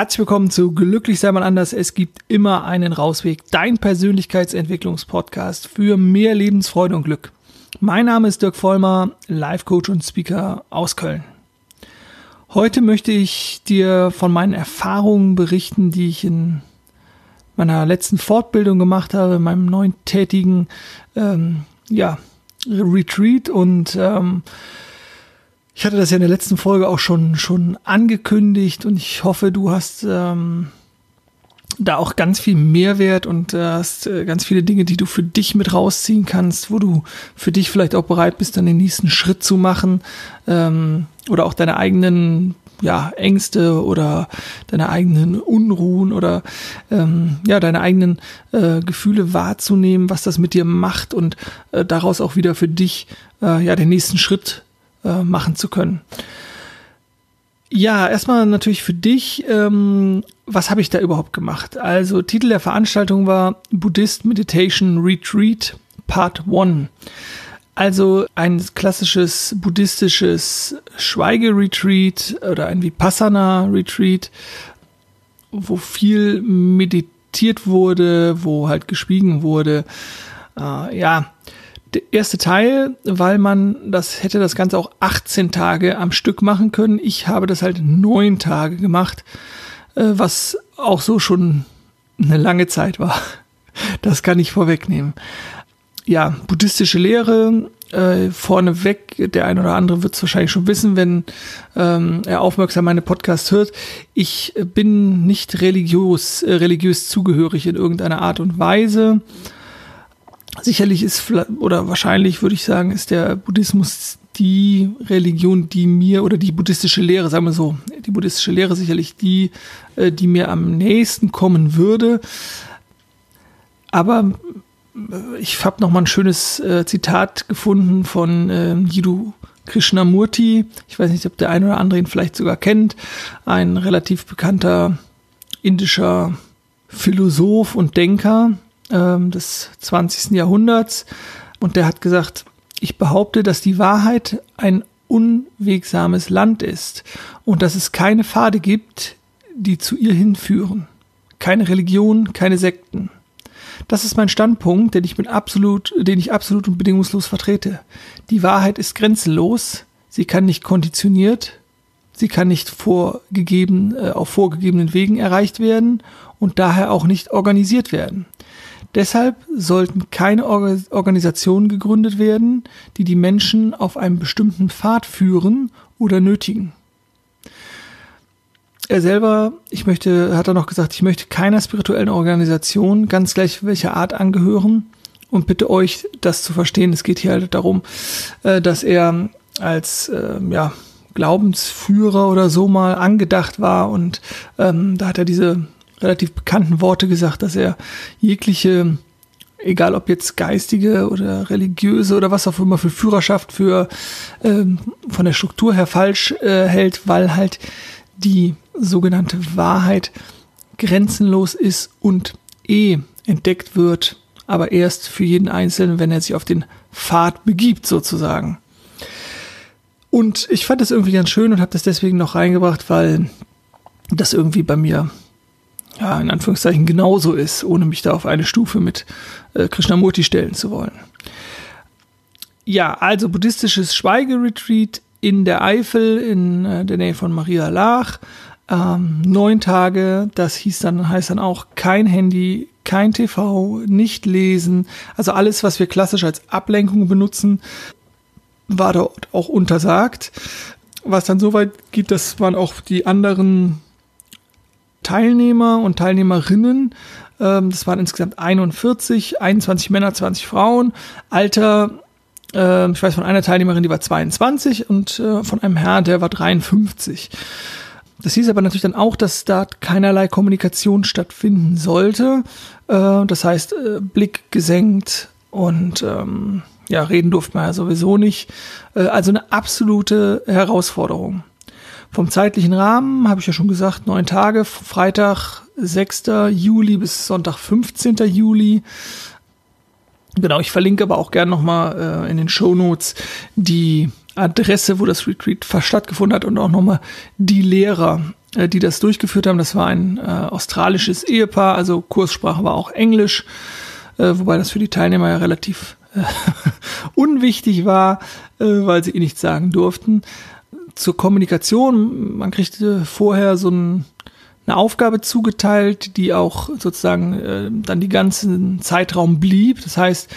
Herzlich willkommen zu Glücklich sei mal anders. Es gibt immer einen Rausweg. Dein Persönlichkeitsentwicklungspodcast für mehr Lebensfreude und Glück. Mein Name ist Dirk Vollmer, Life Coach und Speaker aus Köln. Heute möchte ich dir von meinen Erfahrungen berichten, die ich in meiner letzten Fortbildung gemacht habe, in meinem neuntätigen ähm, ja, Retreat und ähm, ich hatte das ja in der letzten Folge auch schon, schon angekündigt und ich hoffe, du hast ähm, da auch ganz viel Mehrwert und äh, hast äh, ganz viele Dinge, die du für dich mit rausziehen kannst, wo du für dich vielleicht auch bereit bist, dann den nächsten Schritt zu machen ähm, oder auch deine eigenen ja, Ängste oder deine eigenen Unruhen oder ähm, ja, deine eigenen äh, Gefühle wahrzunehmen, was das mit dir macht und äh, daraus auch wieder für dich äh, ja den nächsten Schritt äh, machen zu können. Ja, erstmal natürlich für dich, ähm, was habe ich da überhaupt gemacht? Also Titel der Veranstaltung war Buddhist Meditation Retreat Part 1. Also ein klassisches buddhistisches Schweigeretreat oder ein Vipassana-Retreat, wo viel meditiert wurde, wo halt geschwiegen wurde. Äh, ja, der erste Teil, weil man das hätte das Ganze auch 18 Tage am Stück machen können. Ich habe das halt neun Tage gemacht, äh, was auch so schon eine lange Zeit war. Das kann ich vorwegnehmen. Ja, buddhistische Lehre, äh, vorneweg, der ein oder andere wird es wahrscheinlich schon wissen, wenn ähm, er aufmerksam meine Podcast hört. Ich bin nicht religiös, äh, religiös zugehörig in irgendeiner Art und Weise. Sicherlich ist, oder wahrscheinlich würde ich sagen, ist der Buddhismus die Religion, die mir, oder die buddhistische Lehre, sagen wir so, die buddhistische Lehre sicherlich die, äh, die mir am nächsten kommen würde. Aber äh, ich habe noch mal ein schönes äh, Zitat gefunden von äh, Jiddu Krishnamurti. Ich weiß nicht, ob der eine oder andere ihn vielleicht sogar kennt. Ein relativ bekannter indischer Philosoph und Denker, ähm, des 20. Jahrhunderts. Und der hat gesagt, ich behaupte, dass die Wahrheit ein unwegsames Land ist und dass es keine Pfade gibt, die zu ihr hinführen. Keine Religion, keine Sekten. Das ist mein Standpunkt, den ich mit absolut, den ich absolut und bedingungslos vertrete. Die Wahrheit ist grenzenlos, sie kann nicht konditioniert, sie kann nicht vorgegeben, äh, auf vorgegebenen Wegen erreicht werden und daher auch nicht organisiert werden. Deshalb sollten keine Organisationen gegründet werden, die die Menschen auf einem bestimmten Pfad führen oder nötigen. Er selber, ich möchte, hat er noch gesagt, ich möchte keiner spirituellen Organisation, ganz gleich welcher Art angehören und bitte euch das zu verstehen. Es geht hier halt darum, äh, dass er als äh, ja, Glaubensführer oder so mal angedacht war und ähm, da hat er diese relativ bekannten Worte gesagt, dass er jegliche, egal ob jetzt geistige oder religiöse oder was auch immer für Führerschaft für ähm, von der Struktur her falsch äh, hält, weil halt die sogenannte Wahrheit grenzenlos ist und eh entdeckt wird, aber erst für jeden Einzelnen, wenn er sich auf den Pfad begibt, sozusagen. Und ich fand das irgendwie ganz schön und habe das deswegen noch reingebracht, weil das irgendwie bei mir ja, in Anführungszeichen genauso ist, ohne mich da auf eine Stufe mit äh, Krishnamurti stellen zu wollen. Ja, also buddhistisches Schweigeretreat in der Eifel in äh, der Nähe von Maria Lach. Ähm, neun Tage, das hieß dann, heißt dann auch kein Handy, kein TV, nicht lesen. Also alles, was wir klassisch als Ablenkung benutzen, war dort auch untersagt. Was dann so weit geht, das waren auch die anderen Teilnehmer und Teilnehmerinnen. Ähm, das waren insgesamt 41, 21 Männer, 20 Frauen. Alter, äh, ich weiß von einer Teilnehmerin, die war 22 und äh, von einem Herrn, der war 53. Das hieß aber natürlich dann auch, dass da keinerlei Kommunikation stattfinden sollte. Äh, das heißt, äh, Blick gesenkt und ähm, ja, reden durfte man ja sowieso nicht. Äh, also eine absolute Herausforderung. Vom zeitlichen Rahmen habe ich ja schon gesagt, neun Tage, Freitag 6. Juli bis Sonntag 15. Juli. Genau, ich verlinke aber auch gerne nochmal äh, in den Show Notes die Adresse, wo das Retreat stattgefunden hat und auch nochmal die Lehrer. äh, die das durchgeführt haben. Das war ein äh, australisches Ehepaar, also Kurssprache war auch Englisch, äh, wobei das für die Teilnehmer ja relativ äh, unwichtig war, äh, weil sie eh nichts sagen durften. Zur Kommunikation, man kriegte vorher so ein, eine Aufgabe zugeteilt, die auch sozusagen äh, dann die ganzen Zeitraum blieb. Das heißt,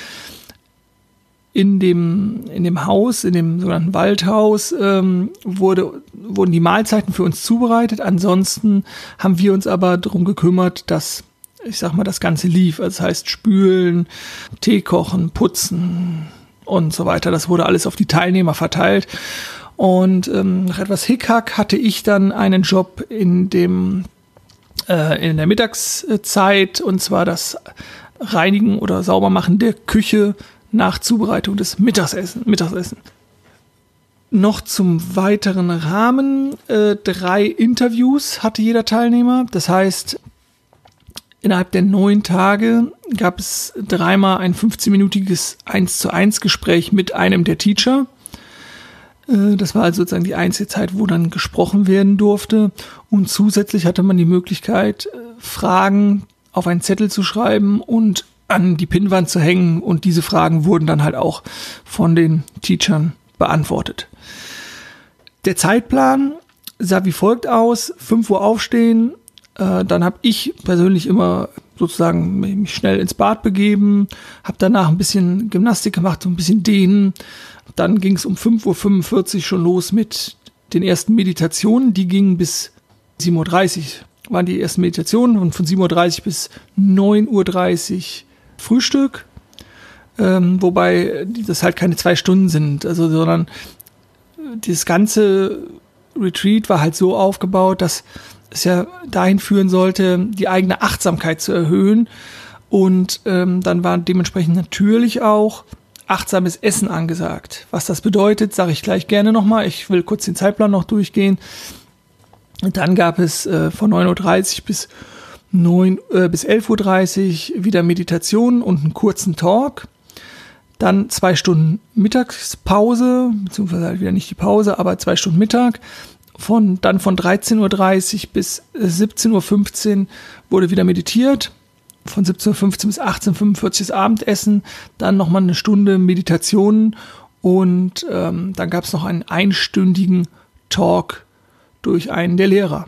in dem, in dem Haus, in dem sogenannten Waldhaus, ähm, wurde, wurden die Mahlzeiten für uns zubereitet. Ansonsten haben wir uns aber darum gekümmert, dass, ich sag mal, das Ganze lief. Also das heißt, spülen, Tee kochen, putzen und so weiter. Das wurde alles auf die Teilnehmer verteilt. Und ähm, nach etwas Hickhack hatte ich dann einen Job in dem äh, in der Mittagszeit und zwar das Reinigen oder Saubermachen der Küche nach Zubereitung des Mittagessen. Mittagessen. Noch zum weiteren Rahmen. Äh, drei Interviews hatte jeder Teilnehmer. Das heißt, innerhalb der neun Tage gab es dreimal ein 15-minütiges 1 zu 1 Gespräch mit einem der Teacher. Äh, das war also sozusagen die einzige Zeit, wo dann gesprochen werden durfte. Und zusätzlich hatte man die Möglichkeit, äh, Fragen auf einen Zettel zu schreiben und an die Pinnwand zu hängen und diese Fragen wurden dann halt auch von den Teachern beantwortet. Der Zeitplan sah wie folgt aus: 5 Uhr aufstehen, äh, dann habe ich persönlich immer sozusagen mich schnell ins Bad begeben, habe danach ein bisschen Gymnastik gemacht, so ein bisschen dehnen. Dann ging es um 5.45 Uhr schon los mit den ersten Meditationen, die gingen bis 7.30 Uhr waren die ersten Meditationen und von 7.30 Uhr bis 9.30 Uhr Frühstück, ähm, wobei das halt keine zwei Stunden sind, also sondern das ganze Retreat war halt so aufgebaut, dass es ja dahin führen sollte, die eigene Achtsamkeit zu erhöhen. Und ähm, dann war dementsprechend natürlich auch achtsames Essen angesagt. Was das bedeutet, sage ich gleich gerne nochmal. Ich will kurz den Zeitplan noch durchgehen. Dann gab es äh, von 9.30 Uhr bis 9 äh, bis 11.30 Uhr wieder Meditation und einen kurzen Talk. Dann zwei Stunden Mittagspause, beziehungsweise halt wieder nicht die Pause, aber zwei Stunden Mittag. Von, dann von 13.30 Uhr bis 17.15 Uhr wurde wieder meditiert. Von 17.15 Uhr bis 18.45 Uhr das Abendessen. Dann nochmal eine Stunde Meditation. Und ähm, dann gab es noch einen einstündigen Talk durch einen der Lehrer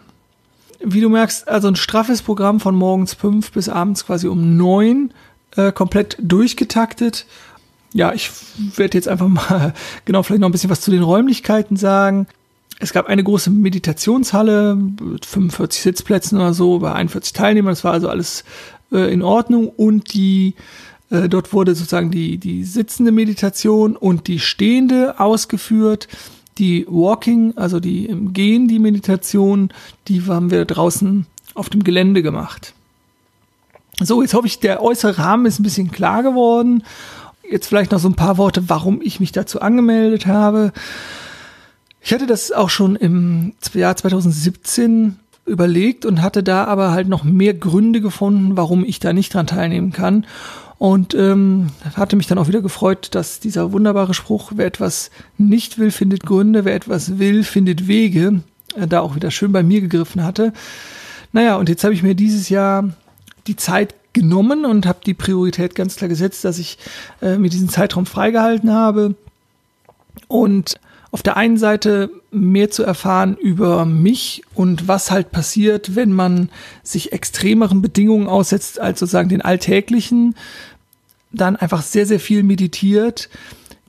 wie du merkst, also ein straffes Programm von morgens fünf bis abends quasi um neun äh, komplett durchgetaktet. Ja, ich werde jetzt einfach mal genau vielleicht noch ein bisschen was zu den Räumlichkeiten sagen. Es gab eine große Meditationshalle mit 45 Sitzplätzen oder so, bei 41 Teilnehmern. Das war also alles äh, in Ordnung und die äh, dort wurde sozusagen die die sitzende Meditation und die stehende ausgeführt. Die Walking, also die im Gehen, die Meditation, die haben wir draußen auf dem Gelände gemacht. So, jetzt hoffe ich, der äußere Rahmen ist ein bisschen klar geworden. Jetzt vielleicht noch so ein paar Worte, warum ich mich dazu angemeldet habe. Ich hatte das auch schon im Jahr 2017 überlegt und hatte da aber halt noch mehr Gründe gefunden, warum ich da nicht dran teilnehmen kann. Und ähm, hatte mich dann auch wieder gefreut, dass dieser wunderbare Spruch, wer etwas nicht will, findet Gründe, wer etwas will, findet Wege, äh, da auch wieder schön bei mir gegriffen hatte. Naja, und jetzt habe ich mir dieses Jahr die Zeit genommen und habe die Priorität ganz klar gesetzt, dass ich äh, mir diesen Zeitraum freigehalten habe. Und auf der einen Seite mehr zu erfahren über mich und was halt passiert, wenn man sich extremeren Bedingungen aussetzt als sozusagen den alltäglichen, dann einfach sehr, sehr viel meditiert,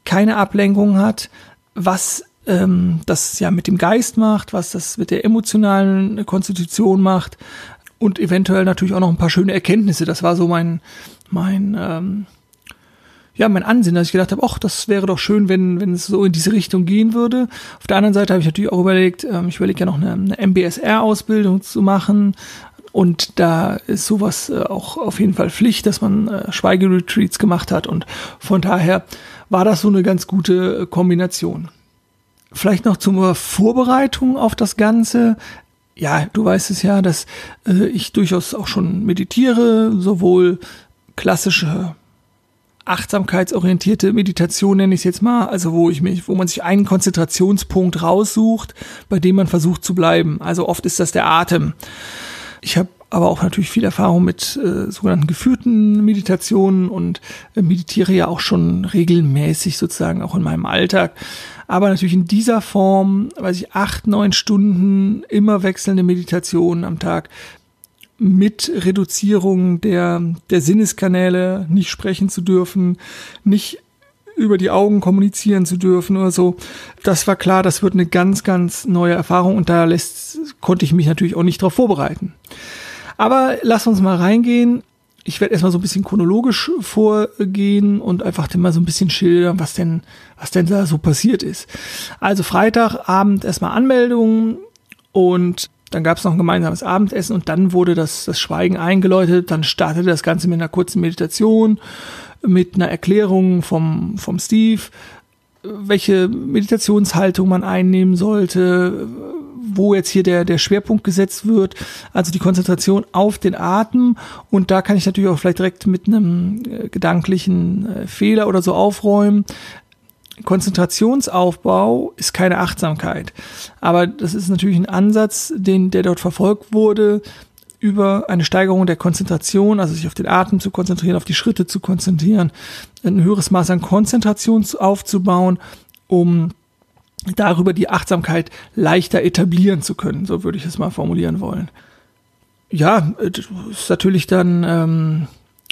keine Ablenkung hat, was ähm, das ja mit dem Geist macht, was das mit der emotionalen Konstitution macht und eventuell natürlich auch noch ein paar schöne Erkenntnisse. Das war so mein, mein ähm, ja, mein Ansinn, dass ich gedacht habe, ach, das wäre doch schön, wenn, wenn es so in diese Richtung gehen würde. Auf der anderen Seite habe ich natürlich auch überlegt, ähm, ich überlege ja noch eine, eine MBSR-Ausbildung zu machen. Und da ist sowas äh, auch auf jeden Fall Pflicht, dass man äh, Schweigeretreats gemacht hat. Und von daher war das so eine ganz gute äh, Kombination. Vielleicht noch zur Vorbereitung auf das Ganze. Ja, du weißt es ja, dass äh, ich durchaus auch schon meditiere, sowohl klassische achtsamkeitsorientierte Meditation nenne ich es jetzt mal, also wo ich mich, wo man sich einen Konzentrationspunkt raussucht, bei dem man versucht zu bleiben. Also oft ist das der Atem. Ich habe aber auch natürlich viel Erfahrung mit äh, sogenannten geführten Meditationen und äh, meditiere ja auch schon regelmäßig sozusagen auch in meinem Alltag. Aber natürlich in dieser Form, weiß ich, acht, neun Stunden immer wechselnde Meditationen am Tag mit Reduzierung der, der Sinneskanäle, nicht sprechen zu dürfen, nicht über die Augen kommunizieren zu dürfen oder so. Das war klar, das wird eine ganz, ganz neue Erfahrung und da lässt, konnte ich mich natürlich auch nicht darauf vorbereiten. Aber lass uns mal reingehen. Ich werde erstmal so ein bisschen chronologisch vorgehen und einfach mal so ein bisschen schildern, was denn, was denn da so passiert ist. Also Freitagabend erstmal Anmeldungen und dann gab es noch ein gemeinsames Abendessen und dann wurde das, das Schweigen eingeläutet. Dann startete das Ganze mit einer kurzen Meditation, mit einer Erklärung vom, vom Steve, welche Meditationshaltung man einnehmen sollte, wo jetzt hier der, der Schwerpunkt gesetzt wird, also die Konzentration auf den Atem. Und da kann ich natürlich auch vielleicht direkt mit einem äh, gedanklichen äh, Fehler oder so aufräumen. Konzentrationsaufbau ist keine Achtsamkeit. Aber das ist natürlich ein Ansatz, den, der dort verfolgt wurde, über eine Steigerung der Konzentration, also sich auf den Atem zu konzentrieren, auf die Schritte zu konzentrieren, ein höheres Maß an Konzentration aufzubauen, um darüber die Achtsamkeit leichter etablieren zu können, so würde ich es mal formulieren wollen. Ja, ist natürlich dann ähm,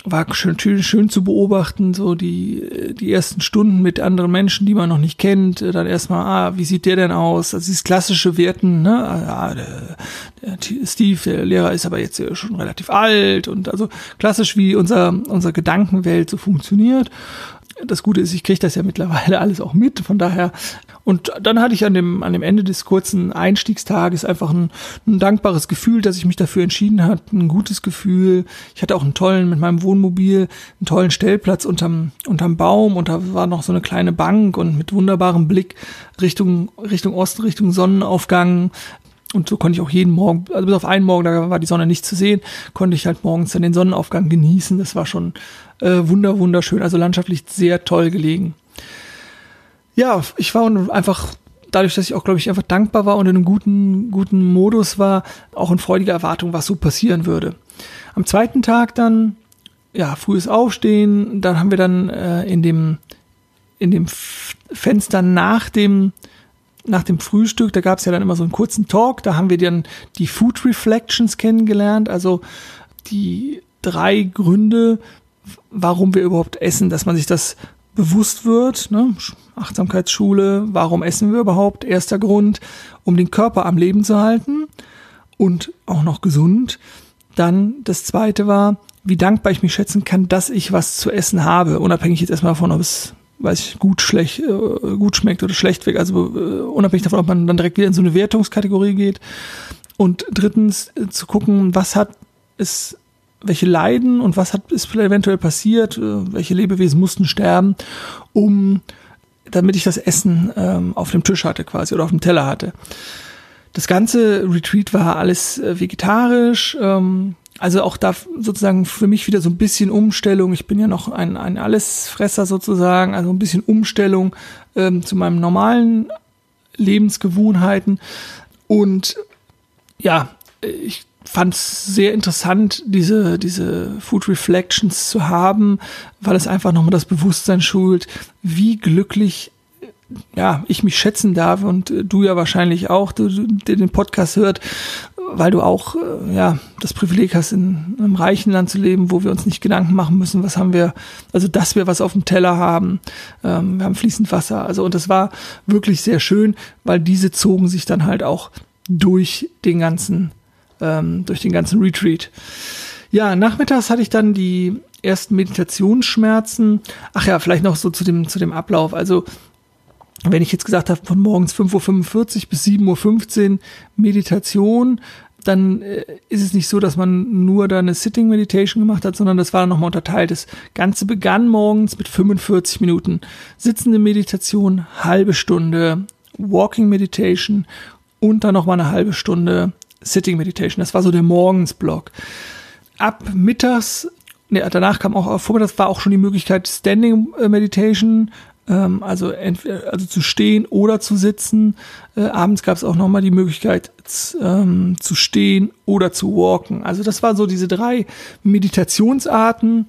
war schön, schön zu beobachten, so die, die ersten Stunden mit anderen Menschen, die man noch nicht kennt, dann erstmal, ah, wie sieht der denn aus? Also dieses klassische Werten, ne, ah, der, der Steve, der Lehrer ist aber jetzt schon relativ alt und also klassisch, wie unser, unser Gedankenwelt so funktioniert das Gute ist, ich kriege das ja mittlerweile alles auch mit. Von daher, und dann hatte ich an dem, an dem Ende des kurzen Einstiegstages einfach ein, ein dankbares Gefühl, dass ich mich dafür entschieden habe, ein gutes Gefühl. Ich hatte auch einen tollen, mit meinem Wohnmobil, einen tollen Stellplatz unterm, unterm Baum und da war noch so eine kleine Bank und mit wunderbarem Blick Richtung, Richtung Osten, Richtung Sonnenaufgang. Und so konnte ich auch jeden Morgen, also bis auf einen Morgen, da war die Sonne nicht zu sehen, konnte ich halt morgens dann den Sonnenaufgang genießen. Das war schon äh, wunder, wunderschön, also landschaftlich sehr toll gelegen. Ja, ich war einfach dadurch, dass ich auch, glaube ich, einfach dankbar war und in einem guten, guten Modus war, auch in freudiger Erwartung, was so passieren würde. Am zweiten Tag dann, ja, frühes Aufstehen, dann haben wir dann äh, in dem, in dem Fenster nach dem nach dem Frühstück, da gab es ja dann immer so einen kurzen Talk, da haben wir dann die Food Reflections kennengelernt, also die drei Gründe, warum wir überhaupt essen, dass man sich das bewusst wird. Ne? Achtsamkeitsschule, warum essen wir überhaupt? Erster Grund, um den Körper am Leben zu halten und auch noch gesund. Dann das zweite war, wie dankbar ich mich schätzen kann, dass ich was zu essen habe, unabhängig jetzt erstmal davon, ob es weiß ich, gut, schlecht, äh, gut schmeckt oder schlecht weg. Also äh, unabhängig davon, ob man dann direkt wieder in so eine Wertungskategorie geht. Und drittens äh, zu gucken, was hat es, welche Leiden und was hat ist eventuell passiert, äh, welche Lebewesen mussten sterben, um damit ich das Essen ähm, auf dem Tisch hatte quasi oder auf dem Teller hatte. Das ganze Retreat war alles äh, vegetarisch. Ähm, also auch da sozusagen für mich wieder so ein bisschen Umstellung. Ich bin ja noch ein, ein Allesfresser sozusagen, also ein bisschen Umstellung ähm, zu meinem normalen Lebensgewohnheiten. Und ja, ich fand es sehr interessant, diese, diese Food Reflections zu haben, weil es einfach nochmal das Bewusstsein schult, wie glücklich ja, ich mich schätzen darf und du ja wahrscheinlich auch, du, der den Podcast hört, weil du auch äh, ja das Privileg hast, in einem reichen Land zu leben, wo wir uns nicht Gedanken machen müssen, was haben wir, also dass wir was auf dem Teller haben, ähm, wir haben fließend Wasser, also und das war wirklich sehr schön, weil diese zogen sich dann halt auch durch den ganzen, ähm, durch den ganzen Retreat. Ja, nachmittags hatte ich dann die ersten Meditationsschmerzen. Ach ja, vielleicht noch so zu dem, zu dem Ablauf. Also wenn ich jetzt gesagt habe, von morgens 5.45 Uhr bis 7.15 Uhr Meditation, dann äh, ist es nicht so, dass man nur da eine Sitting Meditation gemacht hat, sondern das war dann nochmal unterteilt. Das Ganze begann morgens mit 45 Minuten sitzende Meditation, halbe Stunde Walking Meditation und dann nochmal eine halbe Stunde Sitting Meditation. Das war so der Morgensblock. Ab mittags ne, danach kam auch, vormittags war auch schon die Möglichkeit Standing äh, Meditation, ähm, also entweder also zu stehen oder zu sitzen. Äh, abends gab es auch nochmal die Möglichkeit ähm, zu stehen oder zu walken. Also das war so diese drei Meditationsarten.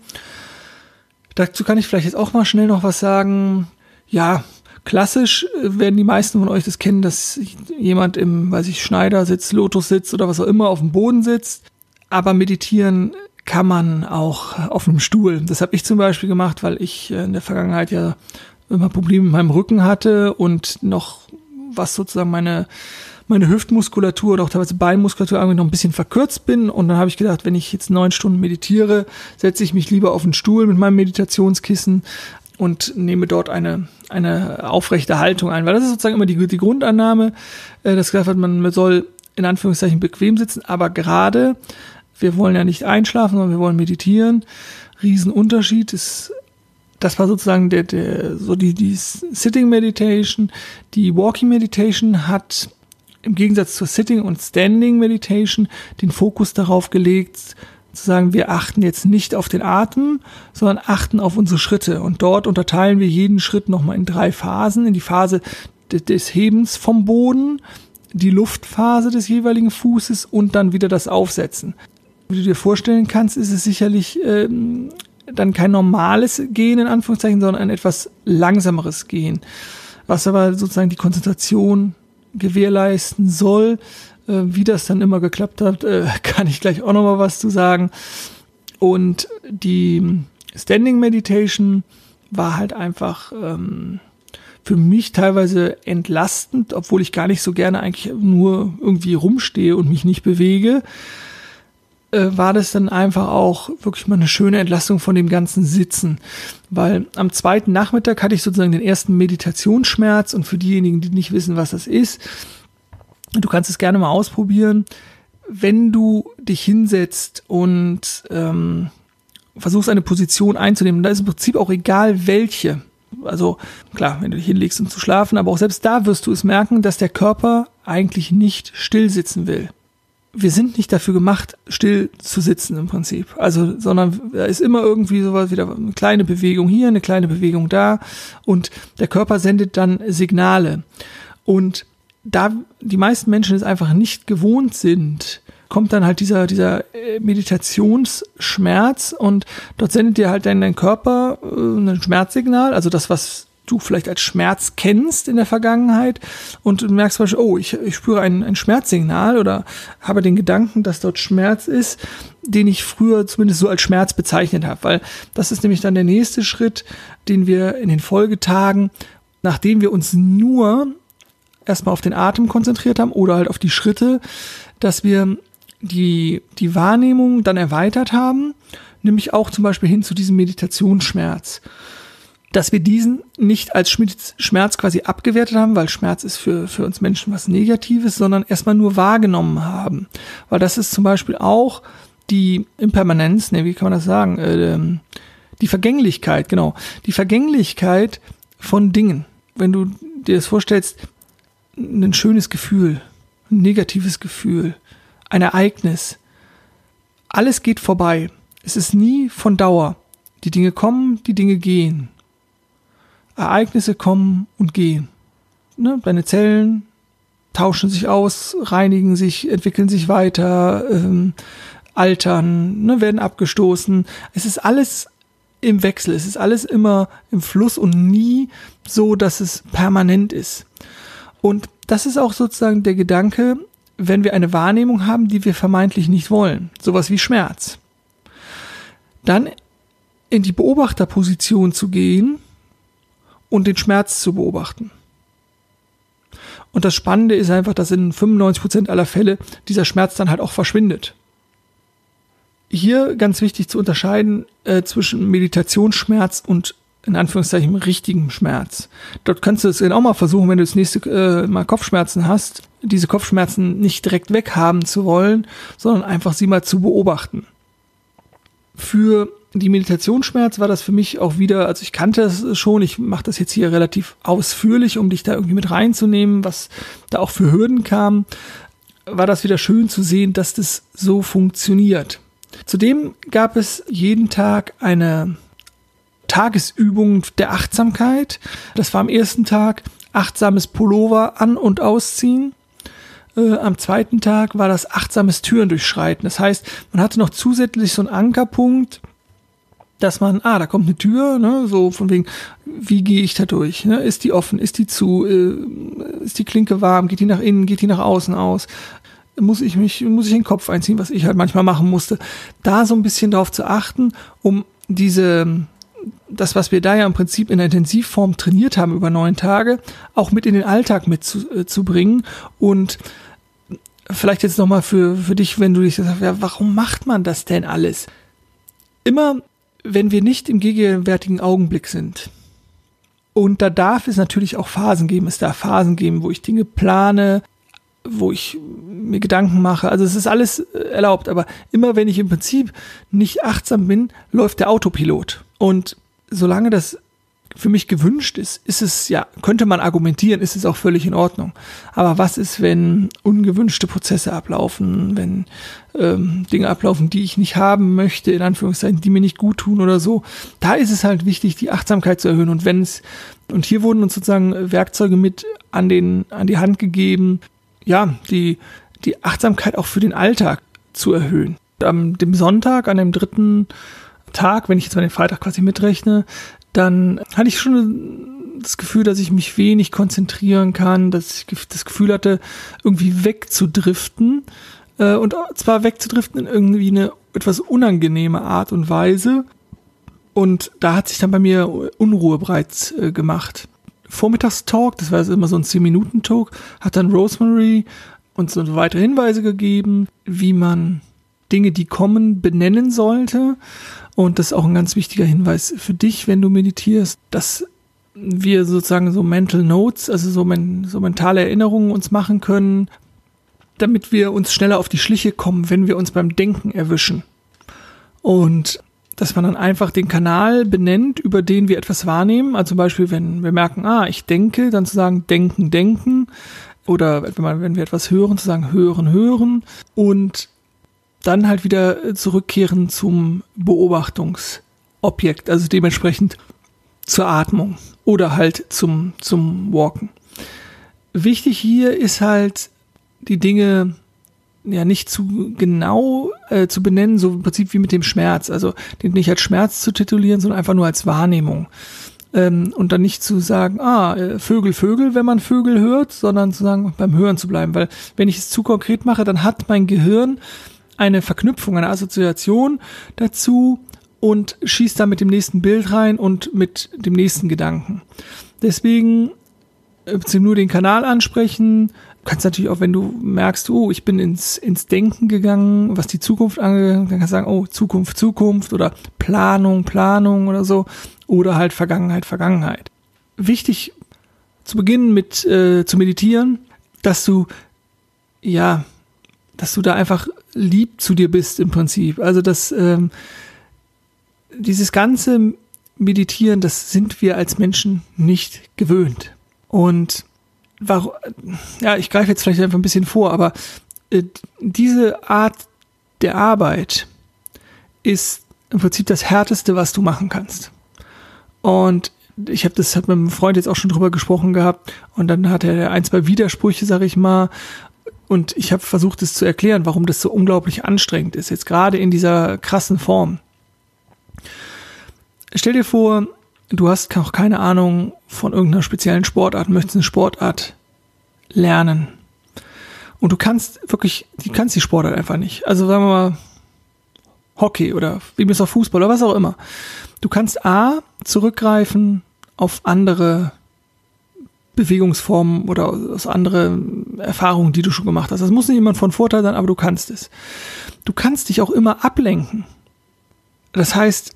Dazu kann ich vielleicht jetzt auch mal schnell noch was sagen. Ja, klassisch äh, werden die meisten von euch das kennen, dass jemand im, weiß ich, Schneider sitzt, Lotus sitzt oder was auch immer auf dem Boden sitzt. Aber meditieren kann man auch auf einem Stuhl. Das habe ich zum Beispiel gemacht, weil ich in der Vergangenheit ja immer Probleme mit meinem Rücken hatte und noch was sozusagen meine meine Hüftmuskulatur oder auch teilweise Beinmuskulatur irgendwie noch ein bisschen verkürzt bin. Und dann habe ich gedacht, wenn ich jetzt neun Stunden meditiere, setze ich mich lieber auf den Stuhl mit meinem Meditationskissen und nehme dort eine, eine aufrechte Haltung ein. Weil das ist sozusagen immer die, die Grundannahme, äh, dass gesagt wird, man soll in Anführungszeichen bequem sitzen, aber gerade, wir wollen ja nicht einschlafen, sondern wir wollen meditieren. Riesenunterschied ist das war sozusagen der, der, so die, die Sitting Meditation. Die Walking Meditation hat im Gegensatz zur Sitting und Standing Meditation den Fokus darauf gelegt, zu sagen, wir achten jetzt nicht auf den Atem, sondern achten auf unsere Schritte. Und dort unterteilen wir jeden Schritt nochmal in drei Phasen. In die Phase des Hebens vom Boden, die Luftphase des jeweiligen Fußes und dann wieder das Aufsetzen. Wie du dir vorstellen kannst, ist es sicherlich ähm, dann kein normales Gehen in Anführungszeichen, sondern ein etwas langsameres Gehen, was aber sozusagen die Konzentration gewährleisten soll. Äh, wie das dann immer geklappt hat, äh, kann ich gleich auch noch mal was zu sagen. Und die Standing Meditation war halt einfach ähm, für mich teilweise entlastend, obwohl ich gar nicht so gerne eigentlich nur irgendwie rumstehe und mich nicht bewege äh, war das dann einfach auch wirklich mal eine schöne Entlastung von dem ganzen Sitzen. Weil am zweiten Nachmittag hatte ich sozusagen den ersten Meditationsschmerz und für diejenigen, die nicht wissen, was das ist, du kannst es gerne mal ausprobieren. Wenn du dich hinsetzt und ähm, versuchst eine Position einzunehmen, da ist im Prinzip auch egal welche. Also klar, wenn du dich hinlegst, um zu schlafen, aber auch selbst da wirst du es merken, dass der Körper eigentlich nicht still sitzen will wir sind nicht dafür gemacht, still zu sitzen im Prinzip. Also, sondern da ist immer irgendwie sowas wieder eine kleine Bewegung hier, eine kleine Bewegung da und der Körper sendet dann Signale. Und da die meisten Menschen es einfach nicht gewohnt sind, kommt dann halt dieser, dieser äh, Meditationsschmerz und dort sendet dir halt dein, dein Körper äh, ein Schmerzsignal, also das, was du vielleicht als Schmerz kennst in der Vergangenheit und du merkst zum Beispiel, oh, ich, ich spüre ein, ein Schmerzsignal oder habe den Gedanken, dass dort Schmerz ist, den ich früher zumindest so als Schmerz bezeichnet habe, weil das ist nämlich dann der nächste Schritt, den wir in den Folgetagen, nachdem wir uns nur erstmal auf den Atem konzentriert haben oder halt auf die Schritte, dass wir die, die Wahrnehmung dann erweitert haben, nämlich auch zum Beispiel hin zu diesem Meditationsschmerz dass wir diesen nicht als Schmerz quasi abgewertet haben, weil Schmerz ist für, für uns Menschen was Negatives, sondern erstmal nur wahrgenommen haben. Weil das ist zum Beispiel auch die Impermanenz, ne, wie kann man das sagen? Äh, die Vergänglichkeit, genau. Die Vergänglichkeit von Dingen. Wenn du dir das vorstellst, ein schönes Gefühl, ein negatives Gefühl, ein Ereignis, alles geht vorbei. Es ist nie von Dauer. Die Dinge kommen, die Dinge gehen. Ereignisse kommen und gehen. Ne? Deine Zellen tauschen sich aus, reinigen sich, entwickeln sich weiter, ähm, altern, ne, werden abgestoßen. Es ist alles im Wechsel, es ist alles immer im Fluss und nie so, dass es permanent ist. Und das ist auch sozusagen der Gedanke, wenn wir eine Wahrnehmung haben, die wir vermeintlich nicht wollen, sowas wie Schmerz, dann in die Beobachterposition zu gehen und den Schmerz zu beobachten. Und das Spannende ist einfach, dass in 95% aller Fälle dieser Schmerz dann halt auch verschwindet. Hier ganz wichtig zu unterscheiden äh, zwischen Meditationsschmerz und in Anführungszeichen richtigem Schmerz. Dort kannst du es auch mal versuchen, wenn du das nächste äh, Mal Kopfschmerzen hast, diese Kopfschmerzen nicht direkt weghaben zu wollen, sondern einfach sie mal zu beobachten. Für die Meditationsschmerz war das für mich auch wieder, also ich kannte es schon, ich mache das jetzt hier relativ ausführlich, um dich da irgendwie mit reinzunehmen, was da auch für Hürden kam, war das wieder schön zu sehen, dass das so funktioniert. Zudem gab es jeden Tag eine Tagesübung der Achtsamkeit. Das war am ersten Tag achtsames Pullover an- und ausziehen. Äh, am zweiten Tag war das achtsames Türen durchschreiten. Das heißt, man hatte noch zusätzlich so einen Ankerpunkt, dass man, ah, da kommt eine Tür, ne, so von wegen, wie gehe ich da durch? Ne? Ist die offen, ist die zu, äh, ist die Klinke warm, geht die nach innen, geht die nach außen aus? Muss ich mich, muss ich den Kopf einziehen, was ich halt manchmal machen musste. Da so ein bisschen darauf zu achten, um diese, das, was wir da ja im Prinzip in der Intensivform trainiert haben über neun Tage, auch mit in den Alltag mitzubringen äh, und vielleicht jetzt nochmal für, für dich, wenn du dich sagst, ja, warum macht man das denn alles? Immer, wenn wir nicht im gegenwärtigen Augenblick sind. Und da darf es natürlich auch Phasen geben. Es darf Phasen geben, wo ich Dinge plane, wo ich mir Gedanken mache. Also es ist alles äh, erlaubt. Aber immer wenn ich im Prinzip nicht achtsam bin, läuft der Autopilot. Und solange das für mich gewünscht ist, ist es ja, könnte man argumentieren, ist es auch völlig in Ordnung. Aber was ist, wenn ungewünschte Prozesse ablaufen, wenn ähm, Dinge ablaufen, die ich nicht haben möchte, in Anführungszeichen, die mir nicht gut tun oder so? Da ist es halt wichtig, die Achtsamkeit zu erhöhen. Und wenn es, und hier wurden uns sozusagen Werkzeuge mit an den, an die Hand gegeben, ja, die, die Achtsamkeit auch für den Alltag zu erhöhen. Am dem Sonntag, an dem dritten Tag, wenn ich jetzt mal den Freitag quasi mitrechne, dann hatte ich schon das Gefühl, dass ich mich wenig konzentrieren kann, dass ich das Gefühl hatte, irgendwie wegzudriften. Äh, und zwar wegzudriften in irgendwie eine etwas unangenehme Art und Weise. Und da hat sich dann bei mir Unruhe bereits äh, gemacht. Vormittagstalk, das war also immer so ein 10-Minuten-Talk, hat dann Rosemary uns so weitere Hinweise gegeben, wie man Dinge, die kommen, benennen sollte. Und das ist auch ein ganz wichtiger Hinweis für dich, wenn du meditierst, dass wir sozusagen so Mental Notes, also so, men so mentale Erinnerungen uns machen können, damit wir uns schneller auf die Schliche kommen, wenn wir uns beim Denken erwischen. Und dass man dann einfach den Kanal benennt, über den wir etwas wahrnehmen. Also zum Beispiel, wenn wir merken, ah, ich denke, dann zu sagen, denken, denken. Oder wenn, wenn wir etwas hören, zu sagen, hören, hören. Und dann halt wieder äh, zurückkehren zum Beobachtungsobjekt, also dementsprechend zur Atmung oder halt zum, zum Walken. Wichtig hier ist halt, die Dinge ja nicht zu genau äh, zu benennen, so im Prinzip wie mit dem Schmerz. Also den nicht als Schmerz zu titulieren, sondern einfach nur als Wahrnehmung. Ähm, und dann nicht zu sagen, ah, äh, Vögel, Vögel, wenn man Vögel hört, sondern zu sagen, beim Hören zu bleiben. Weil wenn ich es zu konkret mache, dann hat mein Gehirn eine Verknüpfung, eine Assoziation dazu und schießt da mit dem nächsten Bild rein und mit dem nächsten Gedanken. Deswegen äh, nur den Kanal ansprechen. Du kannst natürlich auch, wenn du merkst, oh, ich bin ins, ins Denken gegangen, was die Zukunft angeht, dann kannst du sagen, oh, Zukunft, Zukunft oder Planung, Planung oder so. Oder halt Vergangenheit, Vergangenheit. Wichtig zu beginnen mit äh, zu meditieren, dass du ja dass du da einfach lieb zu dir bist im Prinzip. Also dass ähm, dieses ganze Meditieren, das sind wir als Menschen nicht gewöhnt. Und warum, ja, ich greife jetzt vielleicht einfach ein bisschen vor, aber äh, diese Art der Arbeit ist im Prinzip das Härteste, was du machen kannst. Und ich habe das hat mit meinem Freund jetzt auch schon drüber gesprochen gehabt und dann hat er ein, zwei Widersprüche, sag ich mal, und ich habe versucht, es zu erklären, warum das so unglaublich anstrengend ist, jetzt gerade in dieser krassen Form. Stell dir vor, du hast auch keine Ahnung von irgendeiner speziellen Sportart, möchtest eine Sportart lernen. Und du kannst wirklich, du kannst die Sportart einfach nicht. Also sagen wir mal Hockey oder wie du Fußball oder was auch immer. Du kannst A zurückgreifen auf andere Bewegungsformen oder aus anderen Erfahrungen, die du schon gemacht hast. Das muss nicht jemand von Vorteil sein, aber du kannst es. Du kannst dich auch immer ablenken. Das heißt,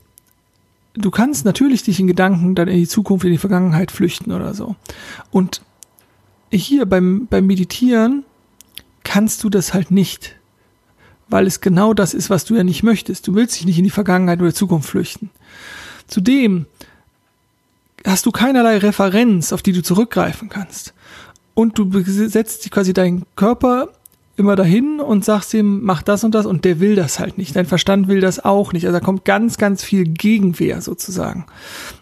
du kannst natürlich dich in Gedanken dann in die Zukunft, in die Vergangenheit flüchten oder so. Und hier beim, beim Meditieren kannst du das halt nicht, weil es genau das ist, was du ja nicht möchtest. Du willst dich nicht in die Vergangenheit oder Zukunft flüchten. Zudem hast du keinerlei Referenz, auf die du zurückgreifen kannst. Und du setzt quasi deinen Körper immer dahin und sagst ihm, mach das und das und der will das halt nicht. Dein Verstand will das auch nicht. Also da kommt ganz, ganz viel Gegenwehr sozusagen.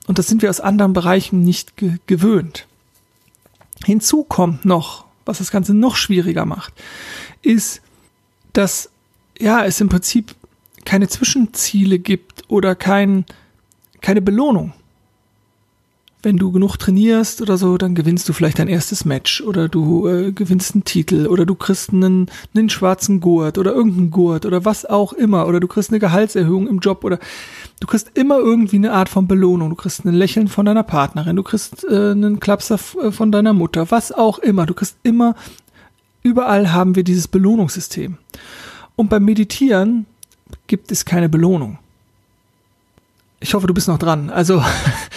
Und das sind wir aus anderen Bereichen nicht ge gewöhnt. Hinzu kommt noch, was das Ganze noch schwieriger macht, ist, dass ja, es im Prinzip keine Zwischenziele gibt oder kein, keine Belohnung wenn du genug trainierst oder so, dann gewinnst du vielleicht dein erstes Match oder du äh, gewinnst einen Titel oder du kriegst einen, einen schwarzen Gurt oder irgendeinen Gurt oder was auch immer oder du kriegst eine Gehaltserhöhung im Job oder du kriegst immer irgendwie eine Art von Belohnung. Du kriegst ein Lächeln von deiner Partnerin, du kriegst äh, einen Klapser äh, von deiner Mutter, was auch immer. Du kriegst immer, überall haben wir dieses Belohnungssystem. Und beim Meditieren gibt es keine Belohnung. Ich hoffe, du bist noch dran. Also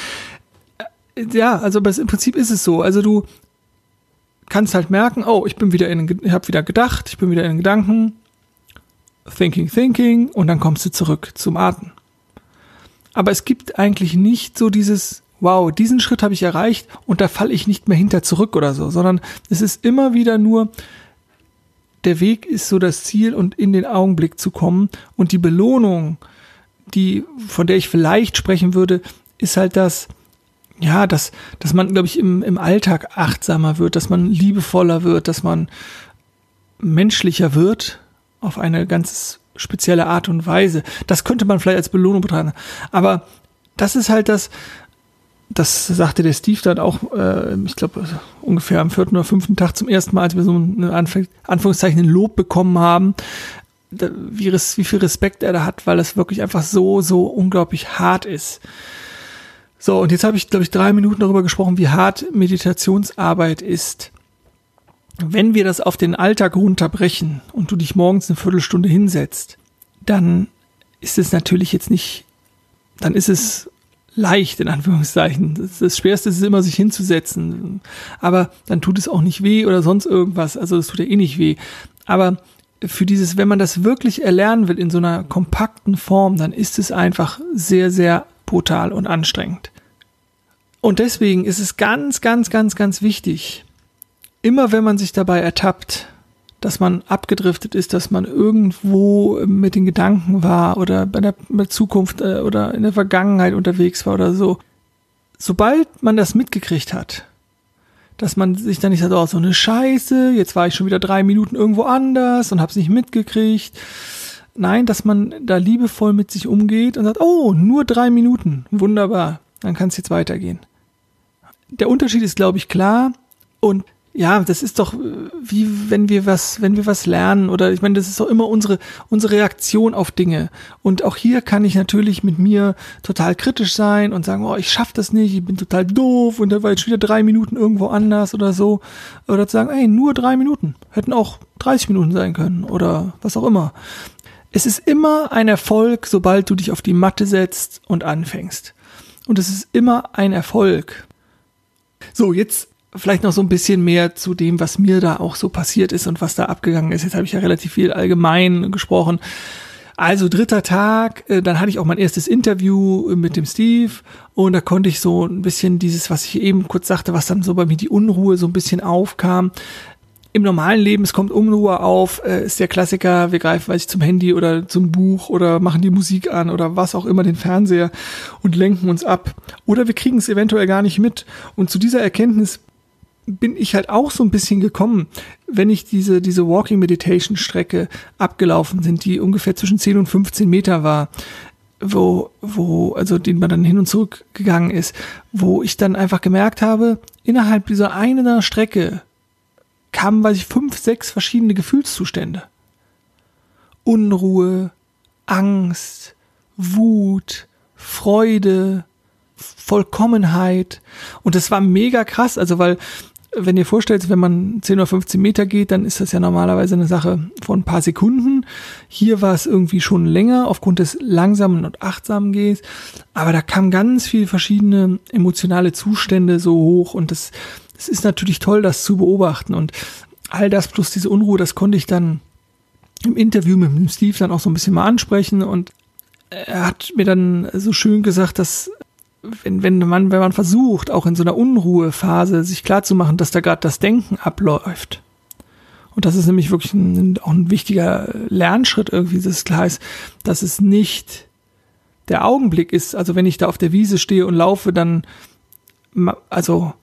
ja, also im Prinzip ist es so. Also du kannst halt merken, oh, ich bin wieder in, ich habe wieder gedacht, ich bin wieder in Gedanken, thinking, thinking, und dann kommst du zurück zum Atmen. Aber es gibt eigentlich nicht so dieses, wow, diesen Schritt habe ich erreicht und da falle ich nicht mehr hinter zurück oder so, sondern es ist immer wieder nur, der Weg ist so das Ziel und in den Augenblick zu kommen und die Belohnung, die, von der ich vielleicht sprechen würde, ist halt das, ja, dass, dass man, glaube ich, im, im Alltag achtsamer wird, dass man liebevoller wird, dass man menschlicher wird auf eine ganz spezielle Art und Weise. Das könnte man vielleicht als Belohnung betrachten. Aber das ist halt das, das sagte der Steve dann auch, äh, ich glaube, ungefähr am vierten oder fünften Tag zum ersten Mal, als wir so eine Anf Anführungszeichen ein Lob bekommen haben, wie, wie viel Respekt er da hat, weil es wirklich einfach so, so unglaublich hart ist. So, und jetzt habe ich, glaube ich, drei Minuten darüber gesprochen, wie hart Meditationsarbeit ist. Wenn wir das auf den Alltag runterbrechen und du dich morgens eine Viertelstunde hinsetzt, dann ist es natürlich jetzt nicht, dann ist es leicht, in Anführungszeichen. Das, das Schwerste ist immer, sich hinzusetzen. Aber dann tut es auch nicht weh oder sonst irgendwas. Also es tut ja eh nicht weh. Aber für dieses, wenn man das wirklich erlernen will in so einer kompakten Form, dann ist es einfach sehr, sehr brutal und anstrengend. Und deswegen ist es ganz, ganz, ganz, ganz wichtig, immer wenn man sich dabei ertappt, dass man abgedriftet ist, dass man irgendwo mit den Gedanken war oder bei der, Zukunft äh, oder in der Vergangenheit unterwegs war oder so. Sobald man das mitgekriegt hat, dass man sich dann nicht sagt, oh, so eine Scheiße, jetzt war ich schon wieder drei Minuten irgendwo anders und hab's nicht mitgekriegt. Nein, dass man da liebevoll mit sich umgeht und sagt, oh, nur drei Minuten, wunderbar, dann kann es jetzt weitergehen der Unterschied ist, glaube ich, klar. Und ja, das ist doch wie wenn wir was, wenn wir was lernen oder ich meine, das ist doch immer unsere unsere Reaktion auf Dinge. Und auch hier kann ich natürlich mit mir total kritisch sein und sagen, oh, ich schaff das nicht, ich bin total doof und da war jetzt wieder drei Minuten irgendwo anders oder so. Oder zu sagen, ey, nur drei Minuten, hätten auch 30 Minuten sein können oder was auch immer. Es ist immer ein Erfolg, sobald du dich auf die Matte setzt und anfängst. Und es ist immer ein Erfolg. So, jetzt vielleicht noch so ein bisschen mehr zu dem, was mir da auch so passiert ist und was da abgegangen ist. Jetzt habe ich ja relativ viel allgemein gesprochen. Also dritter Tag, äh, dann hatte ich auch mein erstes Interview mit dem Steve und da konnte ich so ein bisschen dieses, was ich eben kurz sagte, was dann so bei mir die Unruhe so ein bisschen aufkam, im normalen Leben, es kommt Unruhe auf, äh, ist der Klassiker, wir greifen, weiß ich, zum Handy oder zum Buch oder machen die Musik an oder was auch immer, den Fernseher und lenken uns ab. Oder wir kriegen es eventuell gar nicht mit. Und zu dieser Erkenntnis bin ich halt auch so ein bisschen gekommen, wenn ich diese, diese Walking Meditation Strecke abgelaufen sind, die ungefähr zwischen 10 und 15 Meter war, wo, wo, also den man dann hin und zurück gegangen ist, wo ich dann einfach gemerkt habe, innerhalb dieser einen Strecke kamen, weiß ich, fünf, sechs verschiedene Gefühlszustände. Unruhe, Angst, Wut, Freude, Vollkommenheit. Und das war mega krass, also weil, wenn ihr vorstellt, wenn man 10 oder 15 Meter geht, dann ist das ja normalerweise eine Sache von ein paar Sekunden. Hier war es irgendwie schon länger aufgrund des langsamen und achtsamen Gehens. Aber da kamen ganz viele verschiedene emotionale Zustände so hoch und das, es ist natürlich toll, das zu beobachten und all das plus diese Unruhe, das konnte ich dann im Interview mit dem Steve dann auch so ein bisschen mal ansprechen und er hat mir dann so schön gesagt, dass wenn, wenn man, wenn man versucht, auch in so einer Unruhephase sich klarzumachen, dass da gerade das Denken abläuft Und das ist nämlich wirklich ein, auch ein wichtiger Lernschritt irgendwie, das klar ist, dass es nicht der Augenblick ist. Also wenn ich da auf der Wiese stehe und laufe, dann, also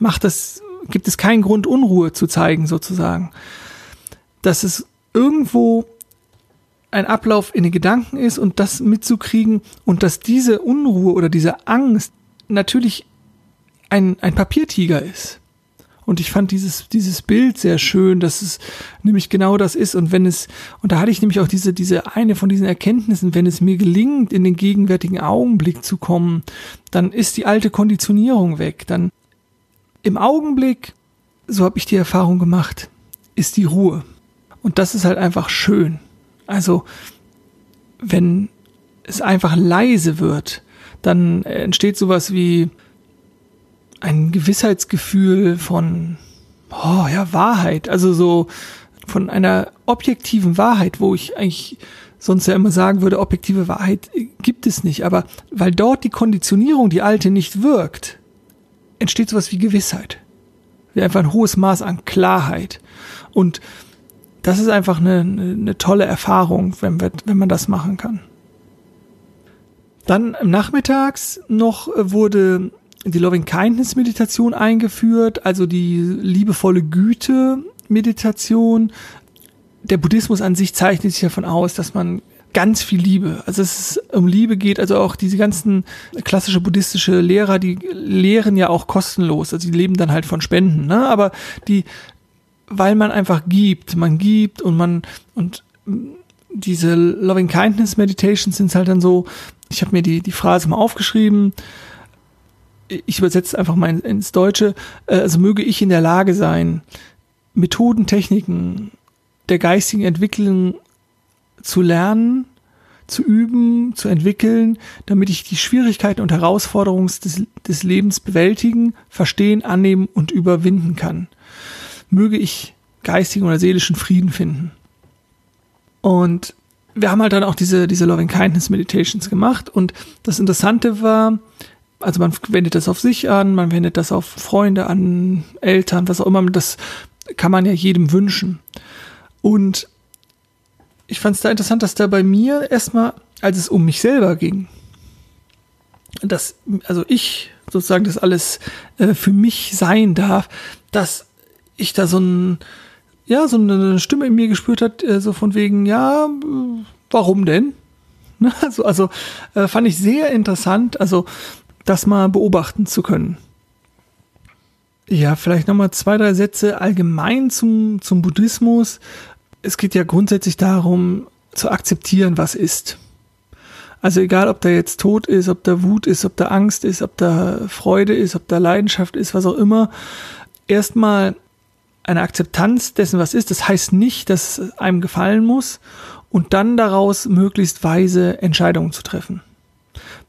macht das, gibt es keinen Grund, Unruhe zu zeigen, sozusagen. Dass es irgendwo ein Ablauf in den Gedanken ist und das mitzukriegen und dass diese Unruhe oder diese Angst natürlich ein, ein Papiertiger ist. Und ich fand dieses, dieses Bild sehr schön, dass es nämlich genau das ist. Und wenn es, und da hatte ich nämlich auch diese, diese eine von diesen Erkenntnissen, wenn es mir gelingt, in den gegenwärtigen Augenblick zu kommen, dann ist die alte Konditionierung weg. Dann im Augenblick, so habe ich die Erfahrung gemacht, ist die Ruhe. Und das ist halt einfach schön. Also, wenn es einfach leise wird, dann entsteht sowas wie ein Gewissheitsgefühl von, oh ja, Wahrheit. Also so von einer objektiven Wahrheit, wo ich eigentlich sonst ja immer sagen würde, objektive Wahrheit gibt es nicht. Aber weil dort die Konditionierung, die alte, nicht wirkt, entsteht sowas wie Gewissheit. Wie einfach ein hohes Maß an Klarheit. Und das ist einfach eine, eine tolle Erfahrung, wenn, wir, wenn man das machen kann. Dann nachmittags noch wurde die Loving Kindness Meditation eingeführt, also die liebevolle Güte Meditation. Der Buddhismus an sich zeichnet sich davon aus, dass man ganz viel Liebe, also es um Liebe geht, also auch diese ganzen klassische buddhistische Lehrer, die lehren ja auch kostenlos, also die leben dann halt von Spenden, ne? aber die, weil man einfach gibt, man gibt und man, und diese Loving Kindness Meditations sind halt dann so, ich habe mir die, die Phrase mal aufgeschrieben, ich übersetze einfach mal ins Deutsche, äh, also möge ich in der Lage sein, Methoden, Techniken der geistigen Entwicklung zu lernen, zu üben, zu entwickeln, damit ich die Schwierigkeiten und Herausforderungen des, des Lebens bewältigen, verstehen, annehmen und überwinden kann. Möge ich geistigen oder seelischen Frieden finden. Und wir haben halt dann auch diese, diese Loving Kindness Meditations gemacht und das Interessante war, also man wendet das auf sich an, man wendet das auf Freunde an, Eltern, was auch immer, das kann man ja jedem wünschen. Und ich fand es da interessant, dass da bei mir erstmal, als es um mich selber ging, dass, also ich sozusagen das alles äh, für mich sein darf, dass ich da so ein, ja, so eine Stimme in mir gespürt hat, äh, so von wegen, ja, warum denn? Also, also äh, fand ich sehr interessant. Also das mal beobachten zu können. Ja, vielleicht nochmal zwei, drei Sätze allgemein zum, zum Buddhismus. Es geht ja grundsätzlich darum, zu akzeptieren, was ist. Also egal, ob da jetzt Tod ist, ob da Wut ist, ob da Angst ist, ob da Freude ist, ob da Leidenschaft ist, was auch immer. Erstmal eine Akzeptanz dessen, was ist. Das heißt nicht, dass es einem gefallen muss und dann daraus möglichst weise Entscheidungen zu treffen.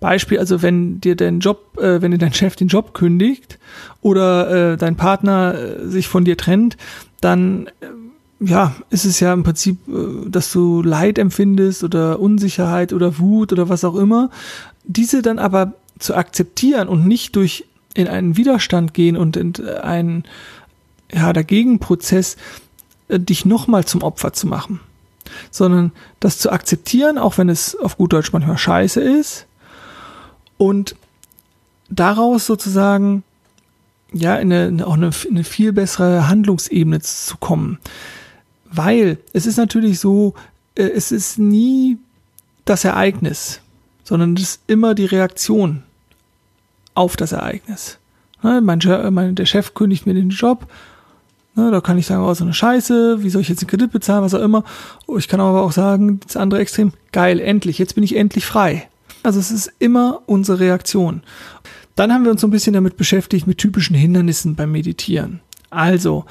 Beispiel, also wenn dir dein Job, äh, wenn dir dein Chef den Job kündigt oder äh, dein Partner äh, sich von dir trennt, dann äh, ja, ist es ja im Prinzip, äh, dass du Leid empfindest oder Unsicherheit oder Wut oder was auch immer. Diese dann aber zu akzeptieren und nicht durch in einen Widerstand gehen und in einen ja, dagegen Prozess äh, dich nochmal zum Opfer zu machen, sondern das zu akzeptieren, auch wenn es auf gut Deutsch manchmal scheiße ist, und daraus sozusagen ja in eine, auch eine, eine viel bessere Handlungsebene zu kommen. Weil es ist natürlich so, äh, es ist nie das Ereignis, sondern es ist immer die Reaktion auf das Ereignis. Ne, mein, der Chef kündigt mir den Job. Ne, da kann ich sagen, oh, so eine Scheiße, wie soll ich jetzt den Kredit bezahlen, was auch immer. Ich kann aber auch sagen, das andere Extrem, geil, endlich, jetzt bin ich endlich frei. Also es ist immer unsere Reaktion. Dann haben wir uns so ein bisschen damit beschäftigt mit typischen Hindernissen beim Meditieren. Also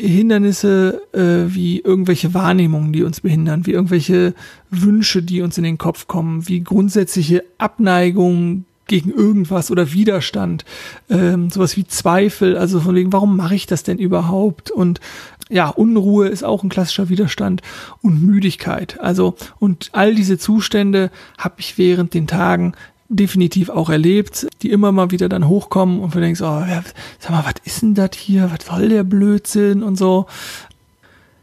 Hindernisse äh, wie irgendwelche Wahrnehmungen, die uns behindern, wie irgendwelche Wünsche, die uns in den Kopf kommen, wie grundsätzliche Abneigung gegen irgendwas oder Widerstand, ähm, sowas wie Zweifel, also von wegen, warum mache ich das denn überhaupt? Und ja, Unruhe ist auch ein klassischer Widerstand und Müdigkeit. Also, und all diese Zustände habe ich während den Tagen definitiv auch erlebt, die immer mal wieder dann hochkommen und du denkst, oh, ja, sag mal, was ist denn das hier? Was soll der Blödsinn und so?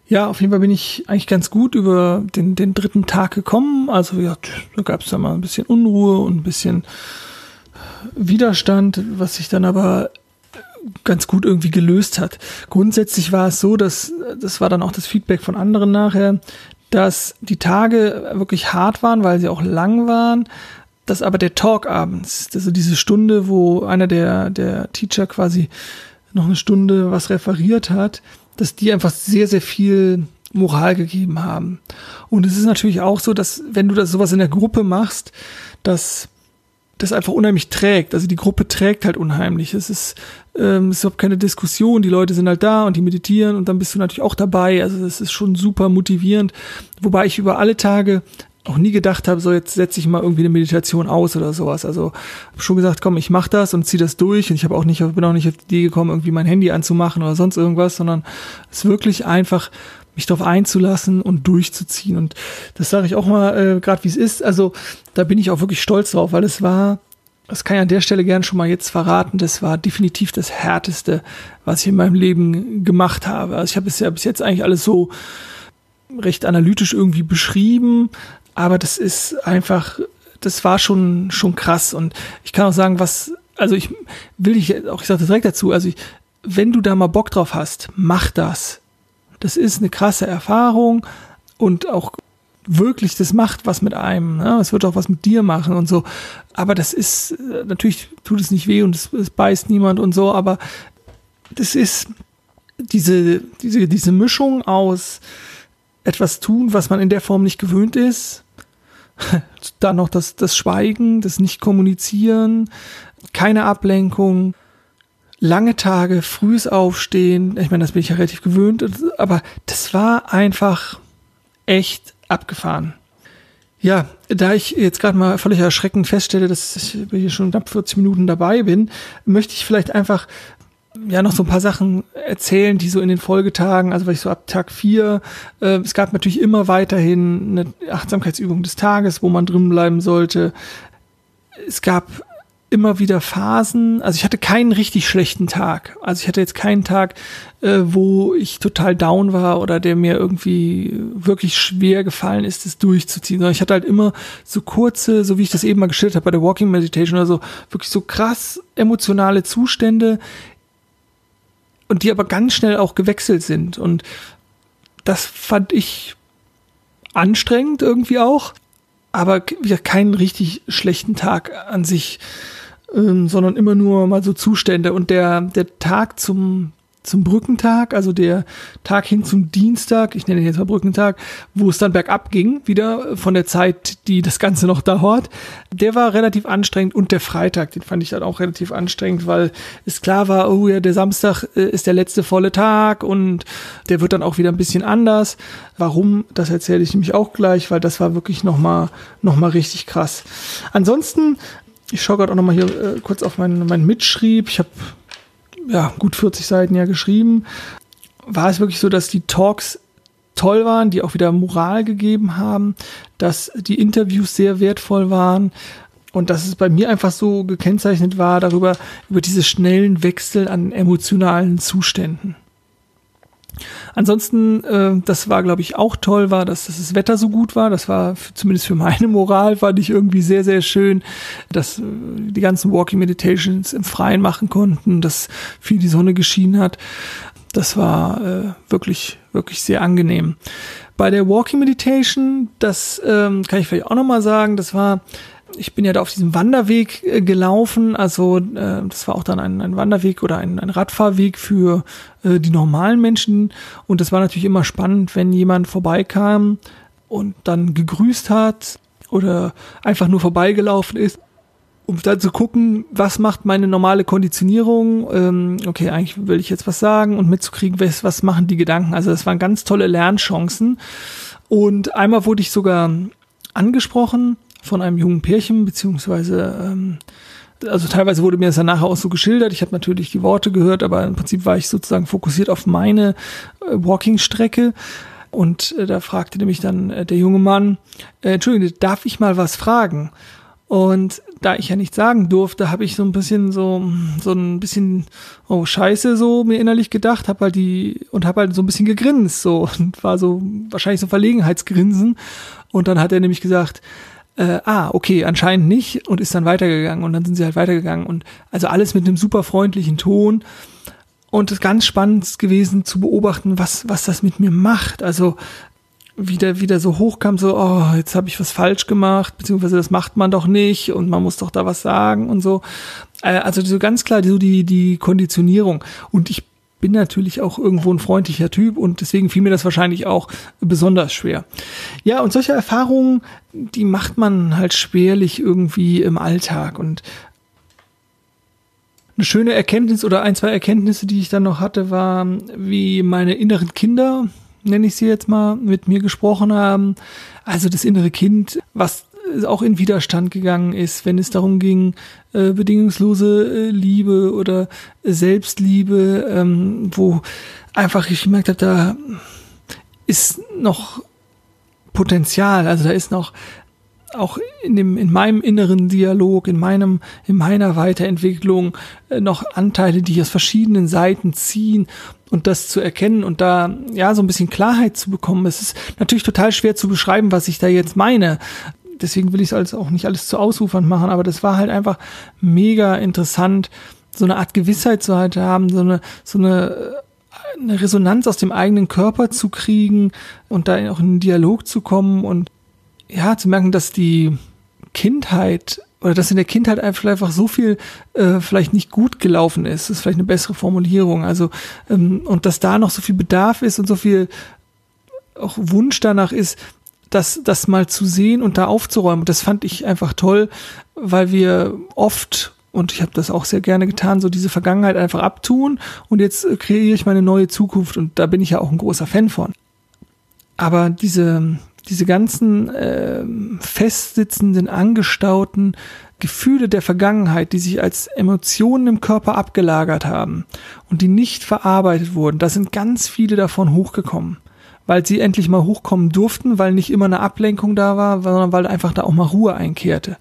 Ja, auf jeden Fall bin ich eigentlich ganz gut über den, den dritten Tag gekommen. Also ja, da gab es dann mal ein bisschen Unruhe und ein bisschen Widerstand, was sich dann aber ganz gut irgendwie gelöst hat. Grundsätzlich war es so, dass das war dann auch das Feedback von anderen nachher, dass die Tage wirklich hart waren, weil sie auch lang waren, dass aber der Talk abends, also diese Stunde, wo einer der der Teacher quasi noch eine Stunde was referiert hat, dass die einfach sehr, sehr viel Moral gegeben haben. Und es ist natürlich auch so, dass wenn du das sowas in der Gruppe machst, dass das einfach unheimlich trägt. Also die Gruppe trägt halt unheimlich. Es ist, ähm, es ist überhaupt keine Diskussion. Die Leute sind halt da und die meditieren und dann bist du natürlich auch dabei. Also das ist schon super motivierend. Wobei ich über alle Tage auch nie gedacht habe, so jetzt setze ich mal irgendwie eine Meditation aus oder sowas. Also habe schon gesagt, komm, ich mache das und ziehe das durch. Und ich habe auch nicht, bin auch nicht auf die Idee gekommen, irgendwie mein Handy anzumachen oder sonst irgendwas, sondern es wirklich einfach mich darauf einzulassen und durchzuziehen. Und das sage ich auch mal, äh, gerade wie es ist. Also da bin ich auch wirklich stolz drauf, weil es war, das kann ich an der Stelle gern schon mal jetzt verraten, das war definitiv das Härteste, was ich in meinem Leben gemacht habe. Also ich habe es ja bis jetzt eigentlich alles so recht analytisch irgendwie beschrieben, aber das ist einfach, das war schon, schon krass. Und ich kann auch sagen, was, also ich will ich auch, ich sage direkt dazu, also ich, wenn du da mal Bock drauf hast, mach das. Das ist eine krasse Erfahrung und auch wirklich, das macht was mit einem. Ne? Es wird auch was mit dir machen und so. Aber das ist, natürlich tut es nicht weh und es, es beißt niemand und so, aber das ist diese, diese, diese Mischung aus etwas tun, was man in der Form nicht gewöhnt ist, Dann noch das, das Schweigen, das Nicht-Kommunizieren, keine Ablenkung, lange Tage, frühes Aufstehen. Ich meine, das bin ich ja relativ gewöhnt, aber das war einfach echt abgefahren. Ja, da ich jetzt gerade mal völlig erschreckend feststelle, dass ich hier schon knapp 40 Minuten dabei bin, möchte ich vielleicht einfach ja noch so ein paar Sachen erzählen, die so in den Folgetagen, also weil ich so ab Tag vier, äh, es gab natürlich immer weiterhin eine Achtsamkeitsübung des Tages, wo man drin bleiben sollte. Es gab immer wieder Phasen, also ich hatte keinen richtig schlechten Tag. Also ich hatte jetzt keinen Tag, äh, wo ich total down war oder der mir irgendwie wirklich schwer gefallen ist, es durchzuziehen, sondern ich hatte halt immer so kurze, so wie ich das eben mal geschildert habe bei der Walking Meditation oder so, wirklich so krass emotionale Zustände, und die aber ganz schnell auch gewechselt sind. Und das fand ich anstrengend irgendwie auch, aber wieder keinen richtig schlechten Tag an sich, ähm, sondern immer nur mal so Zustände. Und der, der Tag zum zum Brückentag, also der Tag hin zum Dienstag, ich nenne ihn jetzt mal Brückentag, wo es dann bergab ging, wieder von der Zeit, die das Ganze noch dauert, der war relativ anstrengend und der Freitag, den fand ich dann auch relativ anstrengend, weil es klar war, oh ja, der Samstag äh, ist der letzte volle Tag und der wird dann auch wieder ein bisschen anders. Warum, das erzähle ich nämlich auch gleich, weil das war wirklich nochmal noch mal richtig krass. Ansonsten, ich schaue gerade auch nochmal hier äh, kurz auf meinen, meinen Mitschrieb. Ich habe ja, gut 40 Seiten ja geschrieben, war es wirklich so, dass die Talks toll waren, die auch wieder Moral gegeben haben, dass die Interviews sehr wertvoll waren und dass es bei mir einfach so gekennzeichnet war darüber, über diese schnellen Wechsel an emotionalen Zuständen. Ansonsten, äh, das war, glaube ich, auch toll, war, dass, dass das Wetter so gut war. Das war zumindest für meine Moral, fand ich irgendwie sehr, sehr schön, dass äh, die ganzen Walking Meditations im Freien machen konnten, dass viel die Sonne geschienen hat. Das war äh, wirklich, wirklich sehr angenehm. Bei der Walking Meditation, das ähm, kann ich vielleicht auch nochmal sagen, das war ich bin ja da auf diesem Wanderweg äh, gelaufen. Also äh, das war auch dann ein, ein Wanderweg oder ein, ein Radfahrweg für äh, die normalen Menschen. Und das war natürlich immer spannend, wenn jemand vorbeikam und dann gegrüßt hat oder einfach nur vorbeigelaufen ist, um dann zu gucken, was macht meine normale Konditionierung. Ähm, okay, eigentlich will ich jetzt was sagen und mitzukriegen, was, was machen die Gedanken. Also das waren ganz tolle Lernchancen. Und einmal wurde ich sogar angesprochen von einem jungen Pärchen, beziehungsweise ähm, also teilweise wurde mir das dann nachher auch so geschildert. Ich habe natürlich die Worte gehört, aber im Prinzip war ich sozusagen fokussiert auf meine äh, Walking-Strecke. Und äh, da fragte nämlich dann äh, der junge Mann, äh, Entschuldigung, darf ich mal was fragen? Und da ich ja nicht sagen durfte, habe ich so ein bisschen so so ein bisschen oh Scheiße so mir innerlich gedacht, habe halt die und habe halt so ein bisschen gegrinst so und war so wahrscheinlich so Verlegenheitsgrinsen und dann hat er nämlich gesagt, äh, ah, okay, anscheinend nicht und ist dann weitergegangen und dann sind sie halt weitergegangen und also alles mit einem super freundlichen Ton und es ganz spannend gewesen zu beobachten, was was das mit mir macht. Also wieder wieder so hochkam, so, oh, jetzt habe ich was falsch gemacht, beziehungsweise das macht man doch nicht und man muss doch da was sagen und so. Äh, also so ganz klar so die, die Konditionierung. Und ich bin natürlich auch irgendwo ein freundlicher Typ und deswegen fiel mir das wahrscheinlich auch besonders schwer. Ja, und solche Erfahrungen, die macht man halt schwerlich irgendwie im Alltag und eine schöne Erkenntnis oder ein, zwei Erkenntnisse, die ich dann noch hatte, war, wie meine inneren Kinder nenne ich sie jetzt mal, mit mir gesprochen haben. Also das innere Kind, was auch in Widerstand gegangen ist, wenn es darum ging, äh, bedingungslose äh, Liebe oder Selbstliebe, ähm, wo einfach ich gemerkt habe, da ist noch Potenzial, also da ist noch auch in dem in meinem inneren Dialog, in meinem in meiner Weiterentwicklung äh, noch Anteile, die aus verschiedenen Seiten ziehen und das zu erkennen und da ja so ein bisschen Klarheit zu bekommen. Es ist natürlich total schwer zu beschreiben, was ich da jetzt meine. Deswegen will ich es auch nicht alles zu ausufernd machen, aber das war halt einfach mega interessant, so eine Art Gewissheit zu halt haben, so eine so eine eine Resonanz aus dem eigenen Körper zu kriegen und da auch in einen Dialog zu kommen und ja, zu merken, dass die Kindheit oder dass in der Kindheit einfach so viel äh, vielleicht nicht gut gelaufen ist, das ist vielleicht eine bessere Formulierung. Also ähm, und dass da noch so viel Bedarf ist und so viel auch Wunsch danach ist, das, das mal zu sehen und da aufzuräumen. Das fand ich einfach toll, weil wir oft und ich habe das auch sehr gerne getan, so diese Vergangenheit einfach abtun und jetzt äh, kreiere ich meine neue Zukunft und da bin ich ja auch ein großer Fan von. Aber diese diese ganzen äh, festsitzenden, angestauten Gefühle der Vergangenheit, die sich als Emotionen im Körper abgelagert haben und die nicht verarbeitet wurden, da sind ganz viele davon hochgekommen, weil sie endlich mal hochkommen durften, weil nicht immer eine Ablenkung da war, sondern weil einfach da auch mal Ruhe einkehrte.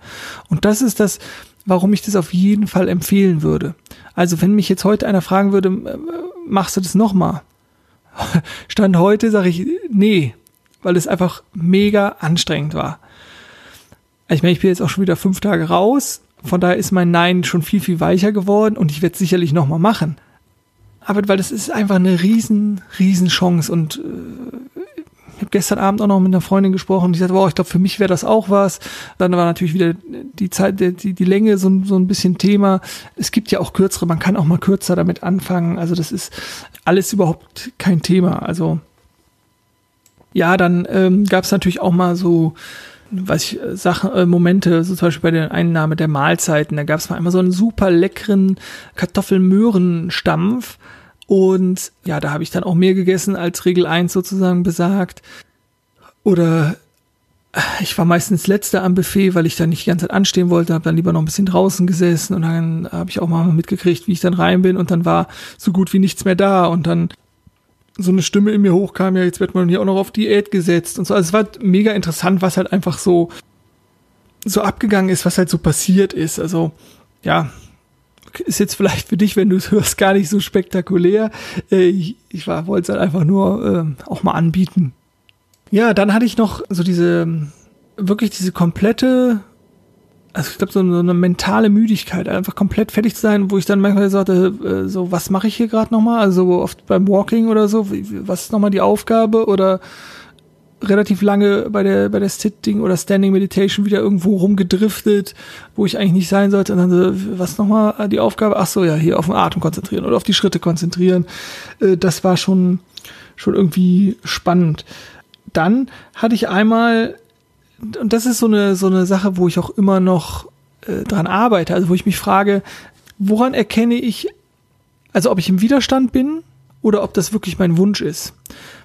Und das ist das, warum ich das auf jeden Fall empfehlen würde. Also wenn mich jetzt heute einer fragen würde, äh, machst du das nochmal? Stand heute sage ich, nee, weil es einfach mega anstrengend war. Ich meine, ich bin jetzt auch schon wieder fünf Tage raus, von daher ist mein Nein schon viel, viel weicher geworden und ich werde es sicherlich nochmal machen. Aber weil das ist einfach eine riesen, riesen Chance und äh, ich habe gestern Abend auch noch mit einer Freundin gesprochen, die sagte, wow, ich glaube, für mich wäre das auch was. Dann war natürlich wieder die Zeit, die, die Länge so, so ein bisschen Thema. Es gibt ja auch kürzere, man kann auch mal kürzer damit anfangen. Also das ist alles überhaupt kein Thema. Also ja, dann ähm, gab es natürlich auch mal so, weiß ich, äh, Sachen, äh, Momente, so zum Beispiel bei der Einnahme der Mahlzeiten, da gab es mal einmal so einen super leckeren Kartoffelmöhrenstampf. Und ja, da habe ich dann auch mehr gegessen als Regel 1 sozusagen besagt. Oder äh, ich war meistens letzter am Buffet, weil ich dann nicht die ganze Zeit anstehen wollte, habe dann lieber noch ein bisschen draußen gesessen und dann habe ich auch mal mitgekriegt, wie ich dann rein bin und dann war so gut wie nichts mehr da und dann so eine Stimme in mir hochkam, ja, jetzt wird man hier auch noch auf Diät gesetzt und so. Also es war mega interessant, was halt einfach so, so abgegangen ist, was halt so passiert ist. Also, ja, ist jetzt vielleicht für dich, wenn du es hörst, gar nicht so spektakulär. Äh, ich, ich wollte es halt einfach nur äh, auch mal anbieten. Ja, dann hatte ich noch so diese, wirklich diese komplette also ich glaube, so, eine mentale Müdigkeit, einfach komplett fertig zu sein, wo ich dann manchmal sagte, äh, so, was mache ich hier gerade nochmal? Also oft beim Walking oder so, was ist nochmal die Aufgabe? Oder relativ lange bei der, bei der Sitting oder Standing Meditation wieder irgendwo rumgedriftet, wo ich eigentlich nicht sein sollte. Und dann so, was nochmal die Aufgabe? Ach so, ja, hier auf den Atem konzentrieren oder auf die Schritte konzentrieren. Äh, das war schon, schon irgendwie spannend. Dann hatte ich einmal und das ist so eine, so eine Sache, wo ich auch immer noch äh, dran arbeite. Also wo ich mich frage, woran erkenne ich, also ob ich im Widerstand bin oder ob das wirklich mein Wunsch ist.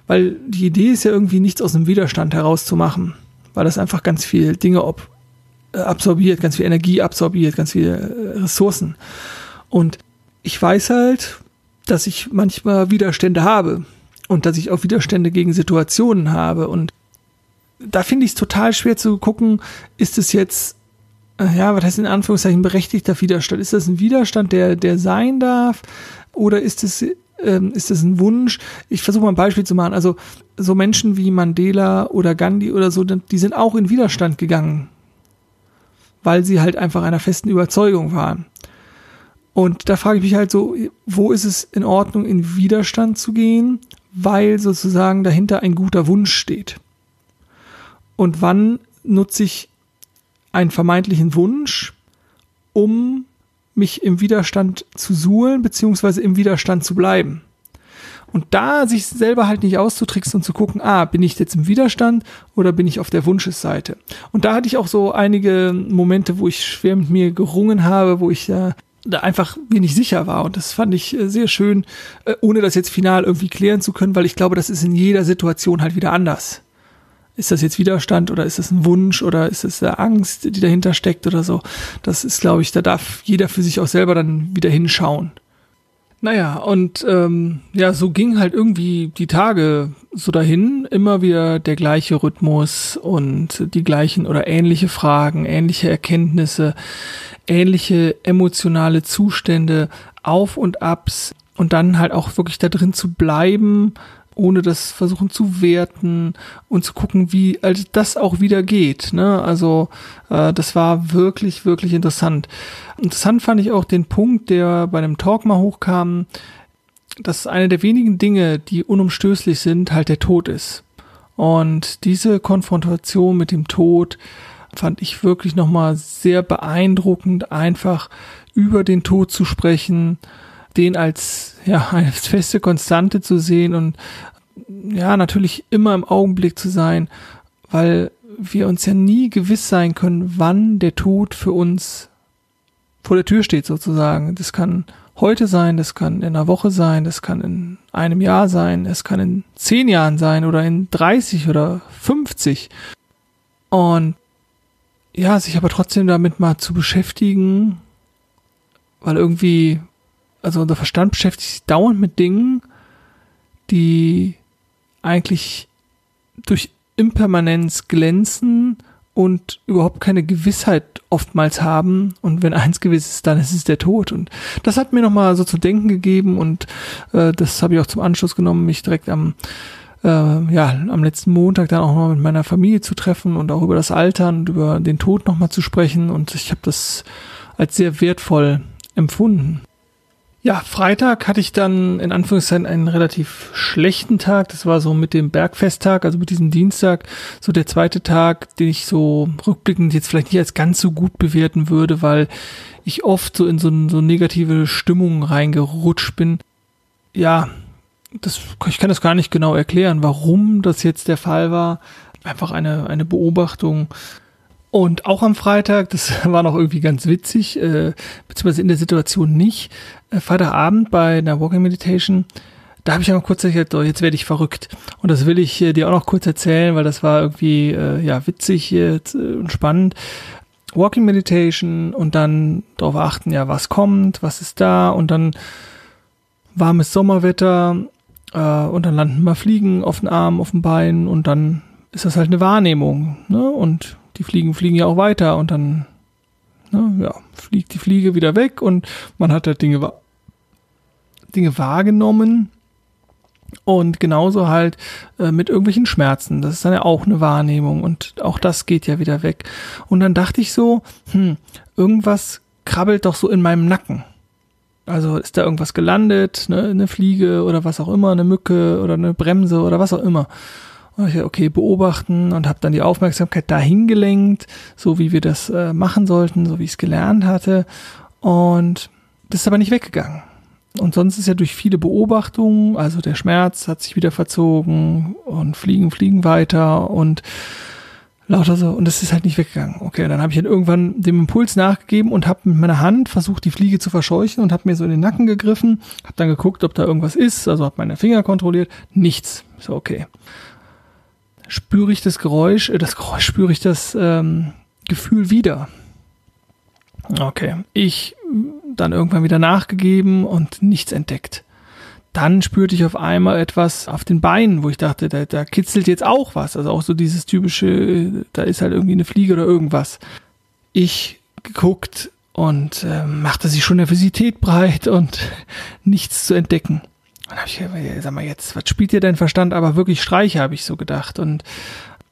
Weil die Idee ist ja irgendwie nichts aus dem Widerstand herauszumachen, weil das einfach ganz viel Dinge ob, äh, absorbiert, ganz viel Energie absorbiert, ganz viele äh, Ressourcen. Und ich weiß halt, dass ich manchmal Widerstände habe und dass ich auch Widerstände gegen Situationen habe und da finde ich es total schwer zu gucken, ist es jetzt ja, was heißt in Anführungszeichen berechtigter Widerstand? Ist das ein Widerstand, der, der sein darf? Oder ist es, ähm, ist es ein Wunsch? Ich versuche mal ein Beispiel zu machen. Also, so Menschen wie Mandela oder Gandhi oder so, die sind auch in Widerstand gegangen. Weil sie halt einfach einer festen Überzeugung waren. Und da frage ich mich halt so, wo ist es in Ordnung, in Widerstand zu gehen, weil sozusagen dahinter ein guter Wunsch steht? Und wann nutze ich einen vermeintlichen Wunsch, um mich im Widerstand zu suhlen, beziehungsweise im Widerstand zu bleiben. Und da sich selber halt nicht auszutricksen und zu gucken, ah, bin ich jetzt im Widerstand oder bin ich auf der Wunschesseite? Und da hatte ich auch so einige Momente, wo ich schwer mit mir gerungen habe, wo ich äh, da einfach mir nicht sicher war. Und das fand ich äh, sehr schön, äh, ohne das jetzt final irgendwie klären zu können, weil ich glaube, das ist in jeder Situation halt wieder anders ist das jetzt Widerstand oder ist das ein Wunsch oder ist es eine Angst, die dahinter steckt oder so. Das ist, glaube ich, da darf jeder für sich auch selber dann wieder hinschauen. Naja, und ähm, ja, so ging halt irgendwie die Tage so dahin, immer wieder der gleiche Rhythmus und die gleichen oder ähnliche Fragen, ähnliche Erkenntnisse, ähnliche emotionale Zustände, Auf und Abs und dann halt auch wirklich da drin zu bleiben ohne das versuchen zu werten und zu gucken, wie also das auch wieder geht. Ne? Also äh, das war wirklich, wirklich interessant. Interessant fand ich auch den Punkt, der bei einem Talk mal hochkam, dass eine der wenigen Dinge, die unumstößlich sind, halt der Tod ist. Und diese Konfrontation mit dem Tod fand ich wirklich nochmal sehr beeindruckend, einfach über den Tod zu sprechen, den als ja eine feste Konstante zu sehen und ja, natürlich immer im Augenblick zu sein, weil wir uns ja nie gewiss sein können, wann der Tod für uns vor der Tür steht sozusagen. Das kann heute sein, das kann in einer Woche sein, das kann in einem Jahr sein, es kann in zehn Jahren sein oder in 30 oder 50. Und ja, sich aber trotzdem damit mal zu beschäftigen, weil irgendwie, also unser Verstand beschäftigt sich dauernd mit Dingen, die eigentlich durch Impermanenz glänzen und überhaupt keine Gewissheit oftmals haben. Und wenn eins gewiss ist, dann ist es der Tod. Und das hat mir nochmal so zu denken gegeben und äh, das habe ich auch zum Anschluss genommen, mich direkt am äh, ja, am letzten Montag dann auch noch mit meiner Familie zu treffen und auch über das Altern und über den Tod nochmal zu sprechen. Und ich habe das als sehr wertvoll empfunden. Ja, Freitag hatte ich dann in Anführungszeichen einen relativ schlechten Tag. Das war so mit dem Bergfesttag, also mit diesem Dienstag, so der zweite Tag, den ich so rückblickend jetzt vielleicht nicht als ganz so gut bewerten würde, weil ich oft so in so, so negative Stimmungen reingerutscht bin. Ja, das, ich kann das gar nicht genau erklären, warum das jetzt der Fall war. Einfach eine, eine Beobachtung. Und auch am Freitag, das war noch irgendwie ganz witzig, äh, beziehungsweise in der Situation nicht, äh, Freitagabend bei einer Walking Meditation, da habe ich ja noch kurz gesagt, so, jetzt werde ich verrückt. Und das will ich äh, dir auch noch kurz erzählen, weil das war irgendwie äh, ja witzig äh, und spannend. Walking Meditation und dann darauf achten, ja, was kommt, was ist da und dann warmes Sommerwetter äh, und dann landen mal Fliegen auf den Arm, auf dem Bein und dann ist das halt eine Wahrnehmung. Ne? Und die Fliegen fliegen ja auch weiter und dann ne, ja, fliegt die Fliege wieder weg und man hat halt Dinge, Dinge wahrgenommen. Und genauso halt äh, mit irgendwelchen Schmerzen. Das ist dann ja auch eine Wahrnehmung und auch das geht ja wieder weg. Und dann dachte ich so, hm, irgendwas krabbelt doch so in meinem Nacken. Also ist da irgendwas gelandet, ne, eine Fliege oder was auch immer, eine Mücke oder eine Bremse oder was auch immer okay, beobachten und habe dann die Aufmerksamkeit dahin gelenkt, so wie wir das äh, machen sollten, so wie ich es gelernt hatte. Und das ist aber nicht weggegangen. Und sonst ist ja durch viele Beobachtungen, also der Schmerz hat sich wieder verzogen und Fliegen, Fliegen weiter und lauter so. Und das ist halt nicht weggegangen. Okay, dann habe ich halt irgendwann dem Impuls nachgegeben und habe mit meiner Hand versucht, die Fliege zu verscheuchen und habe mir so in den Nacken gegriffen, habe dann geguckt, ob da irgendwas ist, also habe meine Finger kontrolliert. Nichts. So, okay spüre ich das Geräusch, äh, das Geräusch spüre ich das ähm, Gefühl wieder. Okay, ich dann irgendwann wieder nachgegeben und nichts entdeckt. Dann spürte ich auf einmal etwas auf den Beinen, wo ich dachte, da, da kitzelt jetzt auch was. Also auch so dieses typische, da ist halt irgendwie eine Fliege oder irgendwas. Ich geguckt und äh, machte sich schon Nervosität breit und nichts zu entdecken. Dann habe ich, sag mal jetzt, was spielt dir dein Verstand? Aber wirklich Streiche, habe ich so gedacht. Und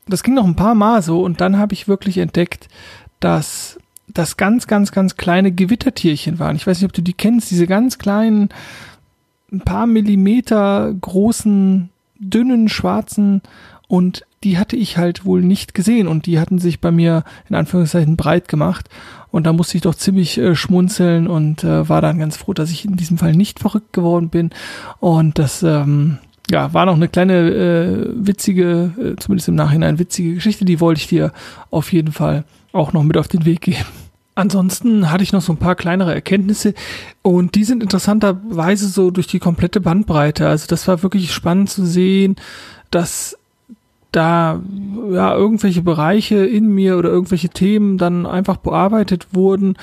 das ging noch ein paar Mal so und dann habe ich wirklich entdeckt, dass das ganz, ganz, ganz kleine Gewittertierchen waren. Ich weiß nicht, ob du die kennst, diese ganz kleinen, ein paar Millimeter großen, dünnen, schwarzen und die hatte ich halt wohl nicht gesehen und die hatten sich bei mir in Anführungszeichen breit gemacht und da musste ich doch ziemlich äh, schmunzeln und äh, war dann ganz froh, dass ich in diesem Fall nicht verrückt geworden bin und das ähm, ja, war noch eine kleine äh, witzige, äh, zumindest im Nachhinein witzige Geschichte, die wollte ich dir auf jeden Fall auch noch mit auf den Weg geben. Ansonsten hatte ich noch so ein paar kleinere Erkenntnisse und die sind interessanterweise so durch die komplette Bandbreite. Also das war wirklich spannend zu sehen, dass da ja irgendwelche Bereiche in mir oder irgendwelche Themen dann einfach bearbeitet wurden,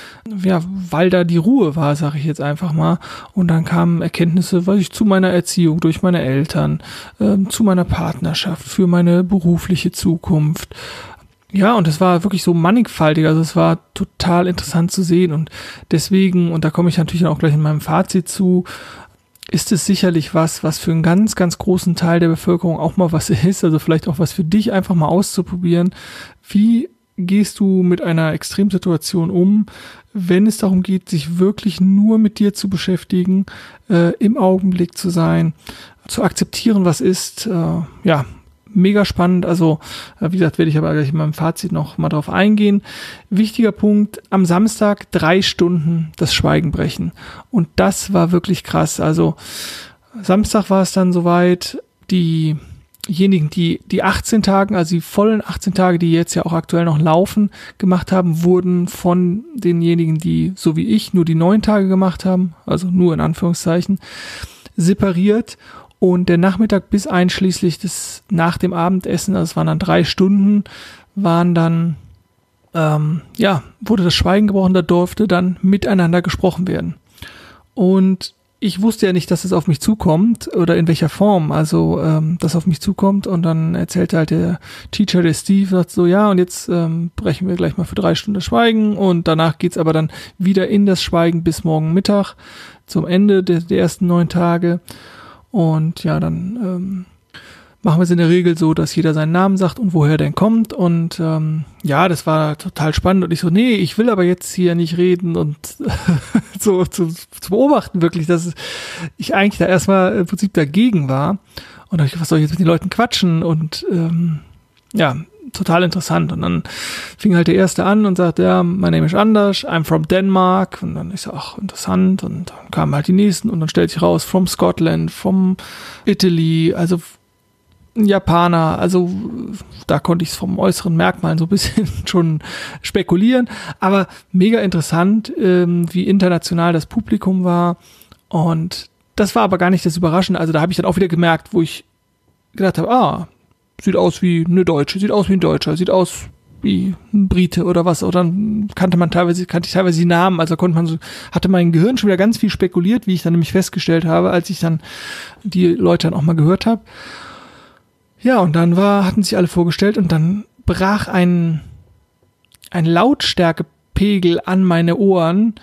ja, weil da die Ruhe war, sage ich jetzt einfach mal. Und dann kamen Erkenntnisse, weiß ich, zu meiner Erziehung durch meine Eltern, äh, zu meiner Partnerschaft, für meine berufliche Zukunft. Ja, und es war wirklich so mannigfaltig, also es war total interessant zu sehen und deswegen, und da komme ich natürlich auch gleich in meinem Fazit zu, ist es sicherlich was, was für einen ganz, ganz großen Teil der Bevölkerung auch mal was ist, also vielleicht auch was für dich einfach mal auszuprobieren. Wie gehst du mit einer Extremsituation um, wenn es darum geht, sich wirklich nur mit dir zu beschäftigen, äh, im Augenblick zu sein, zu akzeptieren, was ist, äh, ja, mega spannend. Also, äh, wie gesagt, werde ich aber gleich in meinem Fazit noch mal drauf eingehen. Wichtiger Punkt, am Samstag drei Stunden das Schweigen brechen. Und das war wirklich krass. Also, Samstag war es dann soweit, diejenigen, die die 18 Tagen, also die vollen 18 Tage, die jetzt ja auch aktuell noch laufen, gemacht haben, wurden von denjenigen, die so wie ich nur die neun Tage gemacht haben, also nur in Anführungszeichen, separiert und der Nachmittag bis einschließlich des nach dem Abendessen, also es waren dann drei Stunden, waren dann ähm, ja wurde das Schweigen gebrochen, da durfte dann miteinander gesprochen werden. Und ich wusste ja nicht, dass es auf mich zukommt oder in welcher Form, also ähm, das auf mich zukommt. Und dann erzählte halt der Teacher, der Steve, sagt so, ja, und jetzt ähm, brechen wir gleich mal für drei Stunden Schweigen und danach geht's aber dann wieder in das Schweigen bis morgen Mittag zum Ende der, der ersten neun Tage. Und ja, dann ähm, machen wir es in der Regel so, dass jeder seinen Namen sagt und woher denn kommt. Und ähm, ja, das war total spannend. Und ich so, nee, ich will aber jetzt hier nicht reden und so zu, zu beobachten, wirklich, dass ich eigentlich da erstmal im Prinzip dagegen war. Und da ich, was soll ich jetzt mit den Leuten quatschen? Und ähm, ja, total interessant. Und dann fing halt der Erste an und sagte, ja, my name is Anders, I'm from Denmark. Und dann ist so, ach, interessant. Und dann kamen halt die Nächsten und dann stellt sich raus, from Scotland, from Italy, also Japaner, also da konnte ich es vom äußeren Merkmal so ein bisschen schon spekulieren, aber mega interessant, ähm, wie international das Publikum war und das war aber gar nicht das Überraschende, also da habe ich dann auch wieder gemerkt, wo ich gedacht habe, ah, sieht aus wie eine Deutsche, sieht aus wie ein Deutscher, sieht aus wie ein Brite oder was. Oder dann kannte man teilweise, kannte ich teilweise die Namen, also konnte man so, hatte mein Gehirn schon wieder ganz viel spekuliert, wie ich dann nämlich festgestellt habe, als ich dann die Leute dann auch mal gehört habe. Ja, und dann war, hatten sich alle vorgestellt und dann brach ein, ein Lautstärkepegel an meine Ohren.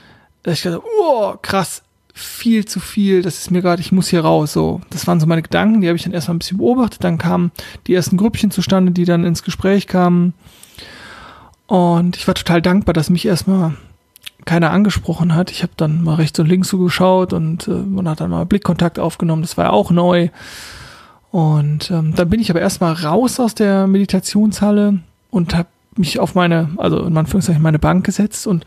Ich dachte, oh, krass, viel zu viel, das ist mir gerade, ich muss hier raus. So, das waren so meine Gedanken, die habe ich dann erstmal ein bisschen beobachtet. Dann kamen die ersten Grüppchen zustande, die dann ins Gespräch kamen. Und ich war total dankbar, dass mich erstmal keiner angesprochen hat. Ich habe dann mal rechts und links so geschaut und äh, man hat dann mal Blickkontakt aufgenommen. Das war ja auch neu. Und ähm, dann bin ich aber erstmal raus aus der Meditationshalle und habe mich auf meine, also in Anführungszeichen meine Bank gesetzt und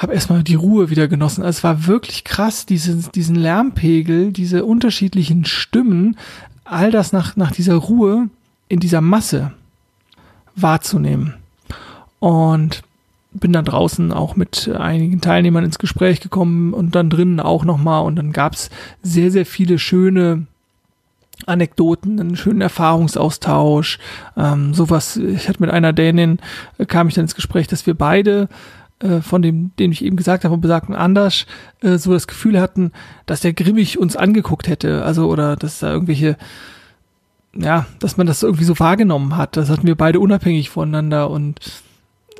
habe erstmal die Ruhe wieder genossen. Also es war wirklich krass, diese, diesen Lärmpegel, diese unterschiedlichen Stimmen, all das nach, nach dieser Ruhe in dieser Masse wahrzunehmen. Und bin dann draußen auch mit einigen Teilnehmern ins Gespräch gekommen und dann drinnen auch nochmal. Und dann gab's sehr, sehr viele schöne Anekdoten, einen schönen Erfahrungsaustausch, ähm, sowas. Ich hatte mit einer Dänin, äh, kam ich dann ins Gespräch, dass wir beide äh, von dem, den ich eben gesagt habe, besagten Anders, äh, so das Gefühl hatten, dass der grimmig uns angeguckt hätte, also oder dass da irgendwelche, ja, dass man das irgendwie so wahrgenommen hat. Das hatten wir beide unabhängig voneinander und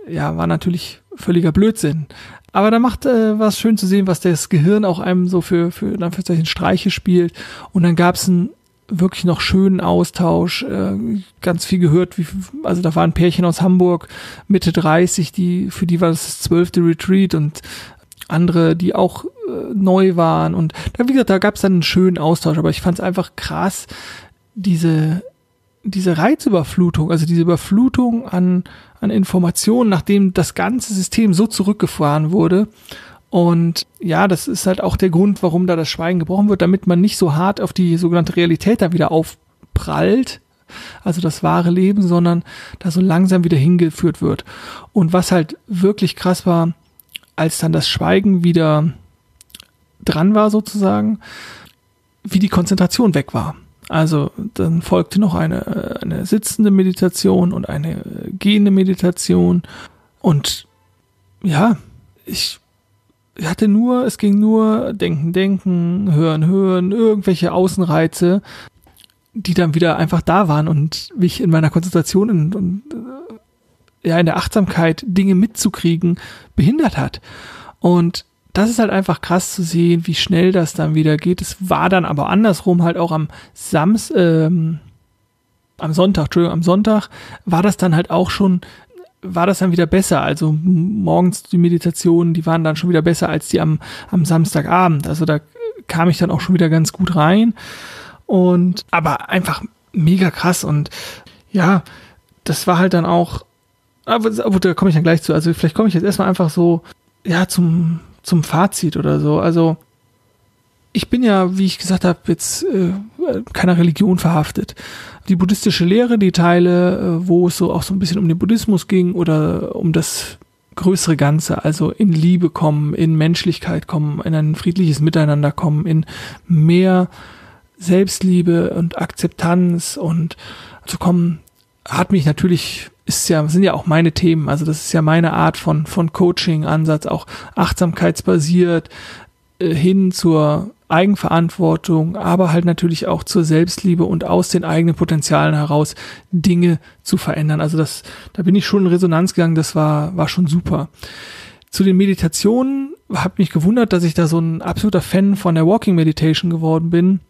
ja, war natürlich völliger Blödsinn. Aber da macht äh, was schön zu sehen, was das Gehirn auch einem so für, für in Anführungszeichen Streiche spielt. Und dann gab es einen wirklich noch schönen Austausch, äh, ganz viel gehört, wie, also da waren Pärchen aus Hamburg, Mitte 30, die, für die war das das zwölfte Retreat und andere, die auch äh, neu waren. Und da, wie gesagt, da gab es dann einen schönen Austausch, aber ich fand es einfach krass, diese, diese Reizüberflutung, also diese Überflutung an, an Informationen, nachdem das ganze System so zurückgefahren wurde. Und ja, das ist halt auch der Grund, warum da das Schweigen gebrochen wird, damit man nicht so hart auf die sogenannte Realität da wieder aufprallt, also das wahre Leben, sondern da so langsam wieder hingeführt wird. Und was halt wirklich krass war, als dann das Schweigen wieder dran war sozusagen, wie die Konzentration weg war. Also dann folgte noch eine, eine sitzende Meditation und eine gehende Meditation. Und ja, ich hatte nur, es ging nur denken, denken, hören, hören, irgendwelche Außenreize, die dann wieder einfach da waren und mich in meiner Konzentration und, und ja, in der Achtsamkeit Dinge mitzukriegen, behindert hat. Und das ist halt einfach krass zu sehen, wie schnell das dann wieder geht. Es war dann aber andersrum halt auch am Sams, ähm, am Sonntag, Entschuldigung, am Sonntag war das dann halt auch schon, war das dann wieder besser. Also morgens die Meditationen, die waren dann schon wieder besser als die am, am Samstagabend. Also da kam ich dann auch schon wieder ganz gut rein. Und aber einfach mega krass und ja, das war halt dann auch, aber, aber da komme ich dann gleich zu. Also vielleicht komme ich jetzt erstmal einfach so, ja, zum zum Fazit oder so. Also ich bin ja, wie ich gesagt habe, jetzt äh, keiner Religion verhaftet. Die buddhistische Lehre, die Teile, äh, wo es so auch so ein bisschen um den Buddhismus ging oder um das größere Ganze, also in Liebe kommen, in Menschlichkeit kommen, in ein friedliches Miteinander kommen, in mehr Selbstliebe und Akzeptanz und zu kommen, hat mich natürlich ist ja, sind ja auch meine Themen. Also das ist ja meine Art von, von Coaching-Ansatz, auch achtsamkeitsbasiert, äh, hin zur Eigenverantwortung, aber halt natürlich auch zur Selbstliebe und aus den eigenen Potenzialen heraus Dinge zu verändern. Also das, da bin ich schon in Resonanz gegangen, das war, war schon super. Zu den Meditationen habe mich gewundert, dass ich da so ein absoluter Fan von der Walking Meditation geworden bin.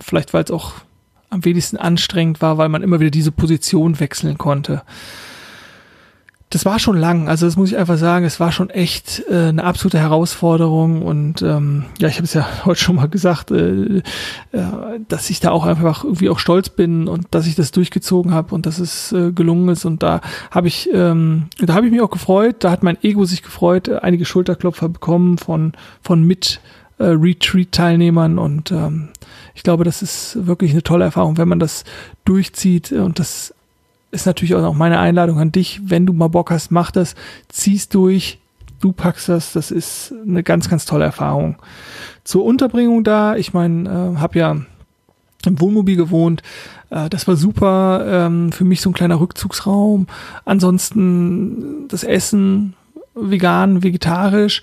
Vielleicht weil es auch am wenigsten anstrengend war, weil man immer wieder diese Position wechseln konnte das war schon lang, also das muss ich einfach sagen, es war schon echt äh, eine absolute Herausforderung. Und ähm, ja, ich habe es ja heute schon mal gesagt, äh, äh, dass ich da auch einfach irgendwie auch stolz bin und dass ich das durchgezogen habe und dass es äh, gelungen ist. Und da habe ich, ähm, da habe ich mich auch gefreut, da hat mein Ego sich gefreut, einige Schulterklopfer bekommen von von mit äh, Retreat-Teilnehmern. Und ähm, ich glaube, das ist wirklich eine tolle Erfahrung, wenn man das durchzieht und das ist natürlich auch meine Einladung an dich, wenn du mal Bock hast, mach das, ziehst durch, du packst das, das ist eine ganz, ganz tolle Erfahrung. Zur Unterbringung da, ich meine, äh, habe ja im Wohnmobil gewohnt, äh, das war super, ähm, für mich so ein kleiner Rückzugsraum. Ansonsten das Essen, vegan, vegetarisch,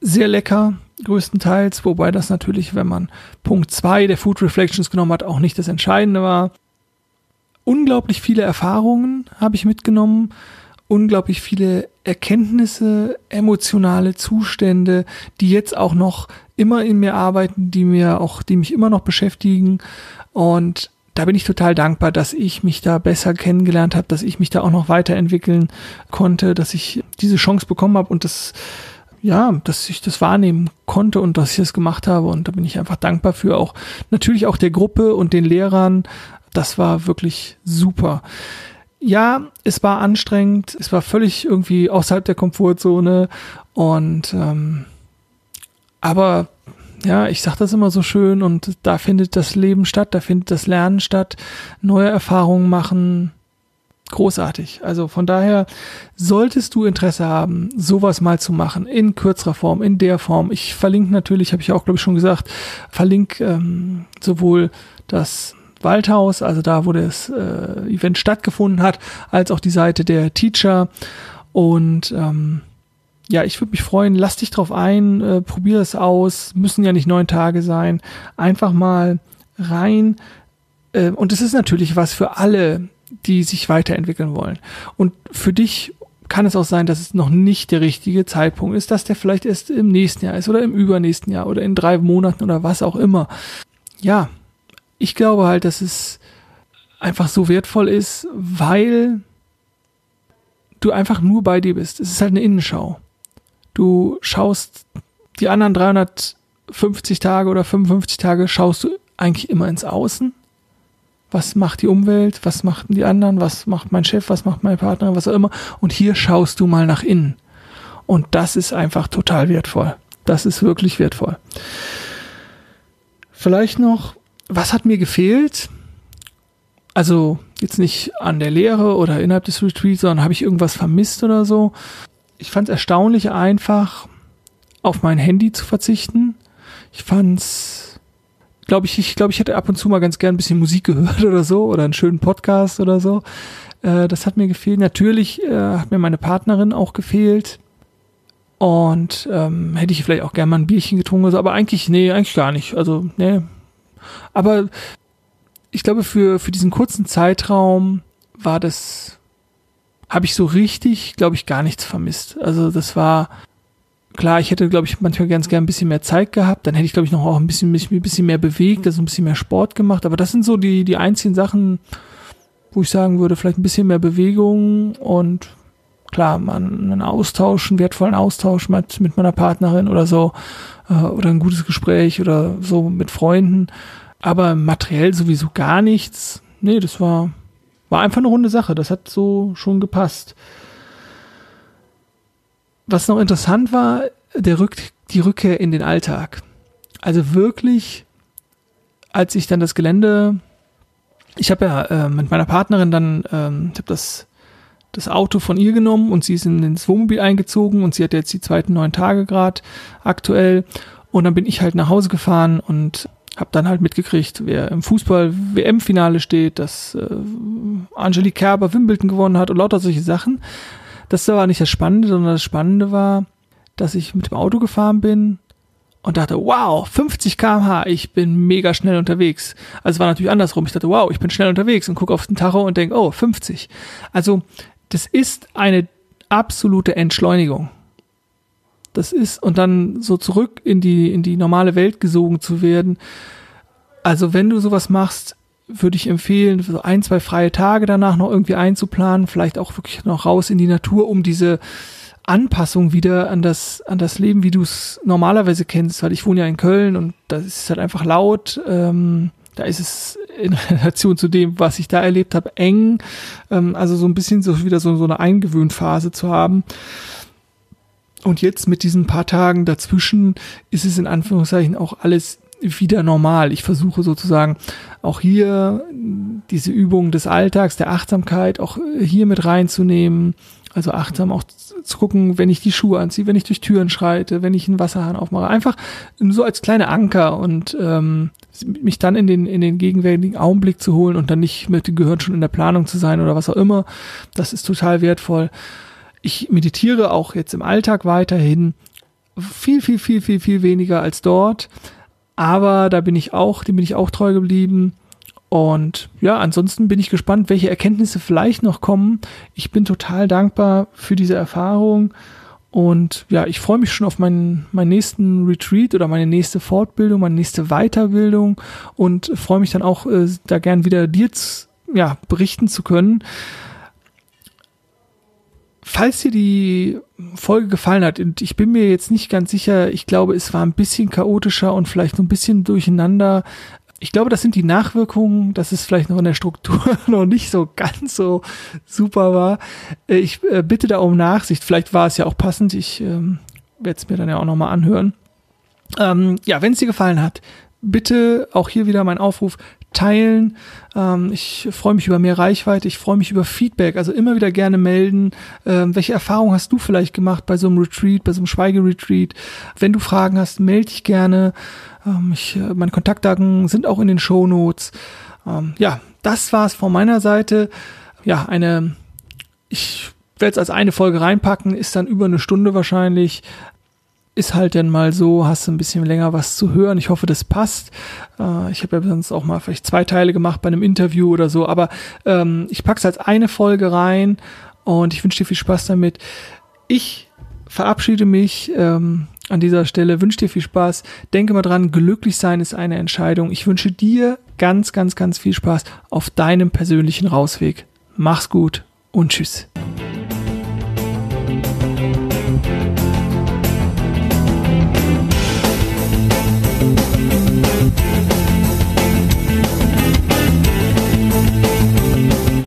sehr lecker, größtenteils, wobei das natürlich, wenn man Punkt zwei der Food Reflections genommen hat, auch nicht das Entscheidende war unglaublich viele Erfahrungen habe ich mitgenommen, unglaublich viele Erkenntnisse, emotionale Zustände, die jetzt auch noch immer in mir arbeiten, die mir auch, die mich immer noch beschäftigen. Und da bin ich total dankbar, dass ich mich da besser kennengelernt habe, dass ich mich da auch noch weiterentwickeln konnte, dass ich diese Chance bekommen habe und das ja, dass ich das wahrnehmen konnte und dass ich das gemacht habe. Und da bin ich einfach dankbar für auch natürlich auch der Gruppe und den Lehrern, das war wirklich super. Ja, es war anstrengend, es war völlig irgendwie außerhalb der Komfortzone und ähm, aber ja, ich sag das immer so schön und da findet das Leben statt, da findet das Lernen statt, neue Erfahrungen machen, großartig. Also von daher solltest du Interesse haben, sowas mal zu machen, in kürzerer Form, in der Form. Ich verlinke natürlich, habe ich auch glaube ich schon gesagt, verlinke ähm, sowohl das Waldhaus, also da, wo das äh, Event stattgefunden hat, als auch die Seite der Teacher. Und ähm, ja, ich würde mich freuen, lass dich drauf ein, äh, probier es aus, müssen ja nicht neun Tage sein, einfach mal rein. Äh, und es ist natürlich was für alle, die sich weiterentwickeln wollen. Und für dich kann es auch sein, dass es noch nicht der richtige Zeitpunkt ist, dass der vielleicht erst im nächsten Jahr ist oder im übernächsten Jahr oder in drei Monaten oder was auch immer. Ja, ich glaube halt, dass es einfach so wertvoll ist, weil du einfach nur bei dir bist. Es ist halt eine Innenschau. Du schaust die anderen 350 Tage oder 55 Tage schaust du eigentlich immer ins Außen. Was macht die Umwelt? Was machten die anderen? Was macht mein Chef? Was macht mein Partner? Was auch immer. Und hier schaust du mal nach innen. Und das ist einfach total wertvoll. Das ist wirklich wertvoll. Vielleicht noch, was hat mir gefehlt? Also jetzt nicht an der Lehre oder innerhalb des Retreats, sondern habe ich irgendwas vermisst oder so. Ich fand es erstaunlich einfach, auf mein Handy zu verzichten. Ich fand's, glaube ich, ich glaube, ich hätte ab und zu mal ganz gern ein bisschen Musik gehört oder so oder einen schönen Podcast oder so. Äh, das hat mir gefehlt. Natürlich äh, hat mir meine Partnerin auch gefehlt. Und ähm, hätte ich vielleicht auch gern mal ein Bierchen getrunken oder so, aber eigentlich, nee, eigentlich gar nicht. Also, nee. Aber ich glaube, für, für diesen kurzen Zeitraum war das, habe ich so richtig, glaube ich, gar nichts vermisst. Also das war, klar, ich hätte, glaube ich, manchmal ganz gern ein bisschen mehr Zeit gehabt. Dann hätte ich, glaube ich, noch auch ein bisschen, ein bisschen mehr bewegt, also ein bisschen mehr Sport gemacht. Aber das sind so die, die einzigen Sachen, wo ich sagen würde, vielleicht ein bisschen mehr Bewegung und klar, man einen Austausch, einen wertvollen Austausch mit, mit meiner Partnerin oder so, äh, oder ein gutes Gespräch oder so mit Freunden aber materiell sowieso gar nichts. Nee, das war, war einfach eine runde Sache. Das hat so schon gepasst. Was noch interessant war, der Rück, die Rückkehr in den Alltag. Also wirklich, als ich dann das Gelände, ich habe ja äh, mit meiner Partnerin dann, ähm, ich habe das das Auto von ihr genommen und sie ist in, ins Wohnmobil eingezogen und sie hat jetzt die zweiten neun Tage Grad aktuell und dann bin ich halt nach Hause gefahren und habe dann halt mitgekriegt, wer im Fußball-WM-Finale steht, dass äh, Angelique Kerber Wimbledon gewonnen hat und lauter solche Sachen. Das war nicht das Spannende, sondern das Spannende war, dass ich mit dem Auto gefahren bin und dachte, wow, 50 kmh, ich bin mega schnell unterwegs. Also war natürlich andersrum. Ich dachte, wow, ich bin schnell unterwegs und gucke auf den Tacho und denke, oh, 50. Also das ist eine absolute Entschleunigung das ist und dann so zurück in die in die normale Welt gesogen zu werden. Also wenn du sowas machst, würde ich empfehlen, so ein, zwei freie Tage danach noch irgendwie einzuplanen, vielleicht auch wirklich noch raus in die Natur, um diese Anpassung wieder an das, an das Leben, wie du es normalerweise kennst, weil ich wohne ja in Köln und da ist halt einfach laut, ähm, da ist es in Relation zu dem, was ich da erlebt habe, eng, ähm, also so ein bisschen so wieder so, so eine Eingewöhnphase zu haben. Und jetzt mit diesen paar Tagen dazwischen ist es in Anführungszeichen auch alles wieder normal. Ich versuche sozusagen auch hier diese Übung des Alltags, der Achtsamkeit auch hier mit reinzunehmen. Also achtsam auch zu gucken, wenn ich die Schuhe anziehe, wenn ich durch Türen schreite, wenn ich einen Wasserhahn aufmache. Einfach so als kleine Anker und ähm, mich dann in den, in den gegenwärtigen Augenblick zu holen und dann nicht mit dem Gehirn schon in der Planung zu sein oder was auch immer. Das ist total wertvoll. Ich meditiere auch jetzt im Alltag weiterhin viel, viel, viel, viel, viel weniger als dort. Aber da bin ich auch, dem bin ich auch treu geblieben. Und ja, ansonsten bin ich gespannt, welche Erkenntnisse vielleicht noch kommen. Ich bin total dankbar für diese Erfahrung. Und ja, ich freue mich schon auf meinen, meinen nächsten Retreat oder meine nächste Fortbildung, meine nächste Weiterbildung und freue mich dann auch, äh, da gern wieder dir ja, berichten zu können. Falls dir die Folge gefallen hat, und ich bin mir jetzt nicht ganz sicher, ich glaube, es war ein bisschen chaotischer und vielleicht ein bisschen durcheinander. Ich glaube, das sind die Nachwirkungen, dass es vielleicht noch in der Struktur noch nicht so ganz so super war. Äh, ich äh, bitte da um Nachsicht. Vielleicht war es ja auch passend. Ich ähm, werde es mir dann ja auch nochmal anhören. Ähm, ja, wenn es dir gefallen hat, bitte auch hier wieder mein Aufruf, teilen. Ähm, ich freue mich über mehr Reichweite, ich freue mich über Feedback, also immer wieder gerne melden. Ähm, welche Erfahrungen hast du vielleicht gemacht bei so einem Retreat, bei so einem Schweigeretreat? Wenn du Fragen hast, melde dich gerne. Ähm, ich, äh, meine Kontaktdaten sind auch in den Show Notes. Ähm, ja, das war's von meiner Seite. Ja, eine, ich werde es als eine Folge reinpacken, ist dann über eine Stunde wahrscheinlich ist halt dann mal so, hast du ein bisschen länger was zu hören. Ich hoffe, das passt. Äh, ich habe ja sonst auch mal vielleicht zwei Teile gemacht bei einem Interview oder so, aber ähm, ich pack's als eine Folge rein und ich wünsche dir viel Spaß damit. Ich verabschiede mich ähm, an dieser Stelle, wünsche dir viel Spaß. Denke mal dran, glücklich sein ist eine Entscheidung. Ich wünsche dir ganz, ganz, ganz viel Spaß auf deinem persönlichen Rausweg. Mach's gut und tschüss.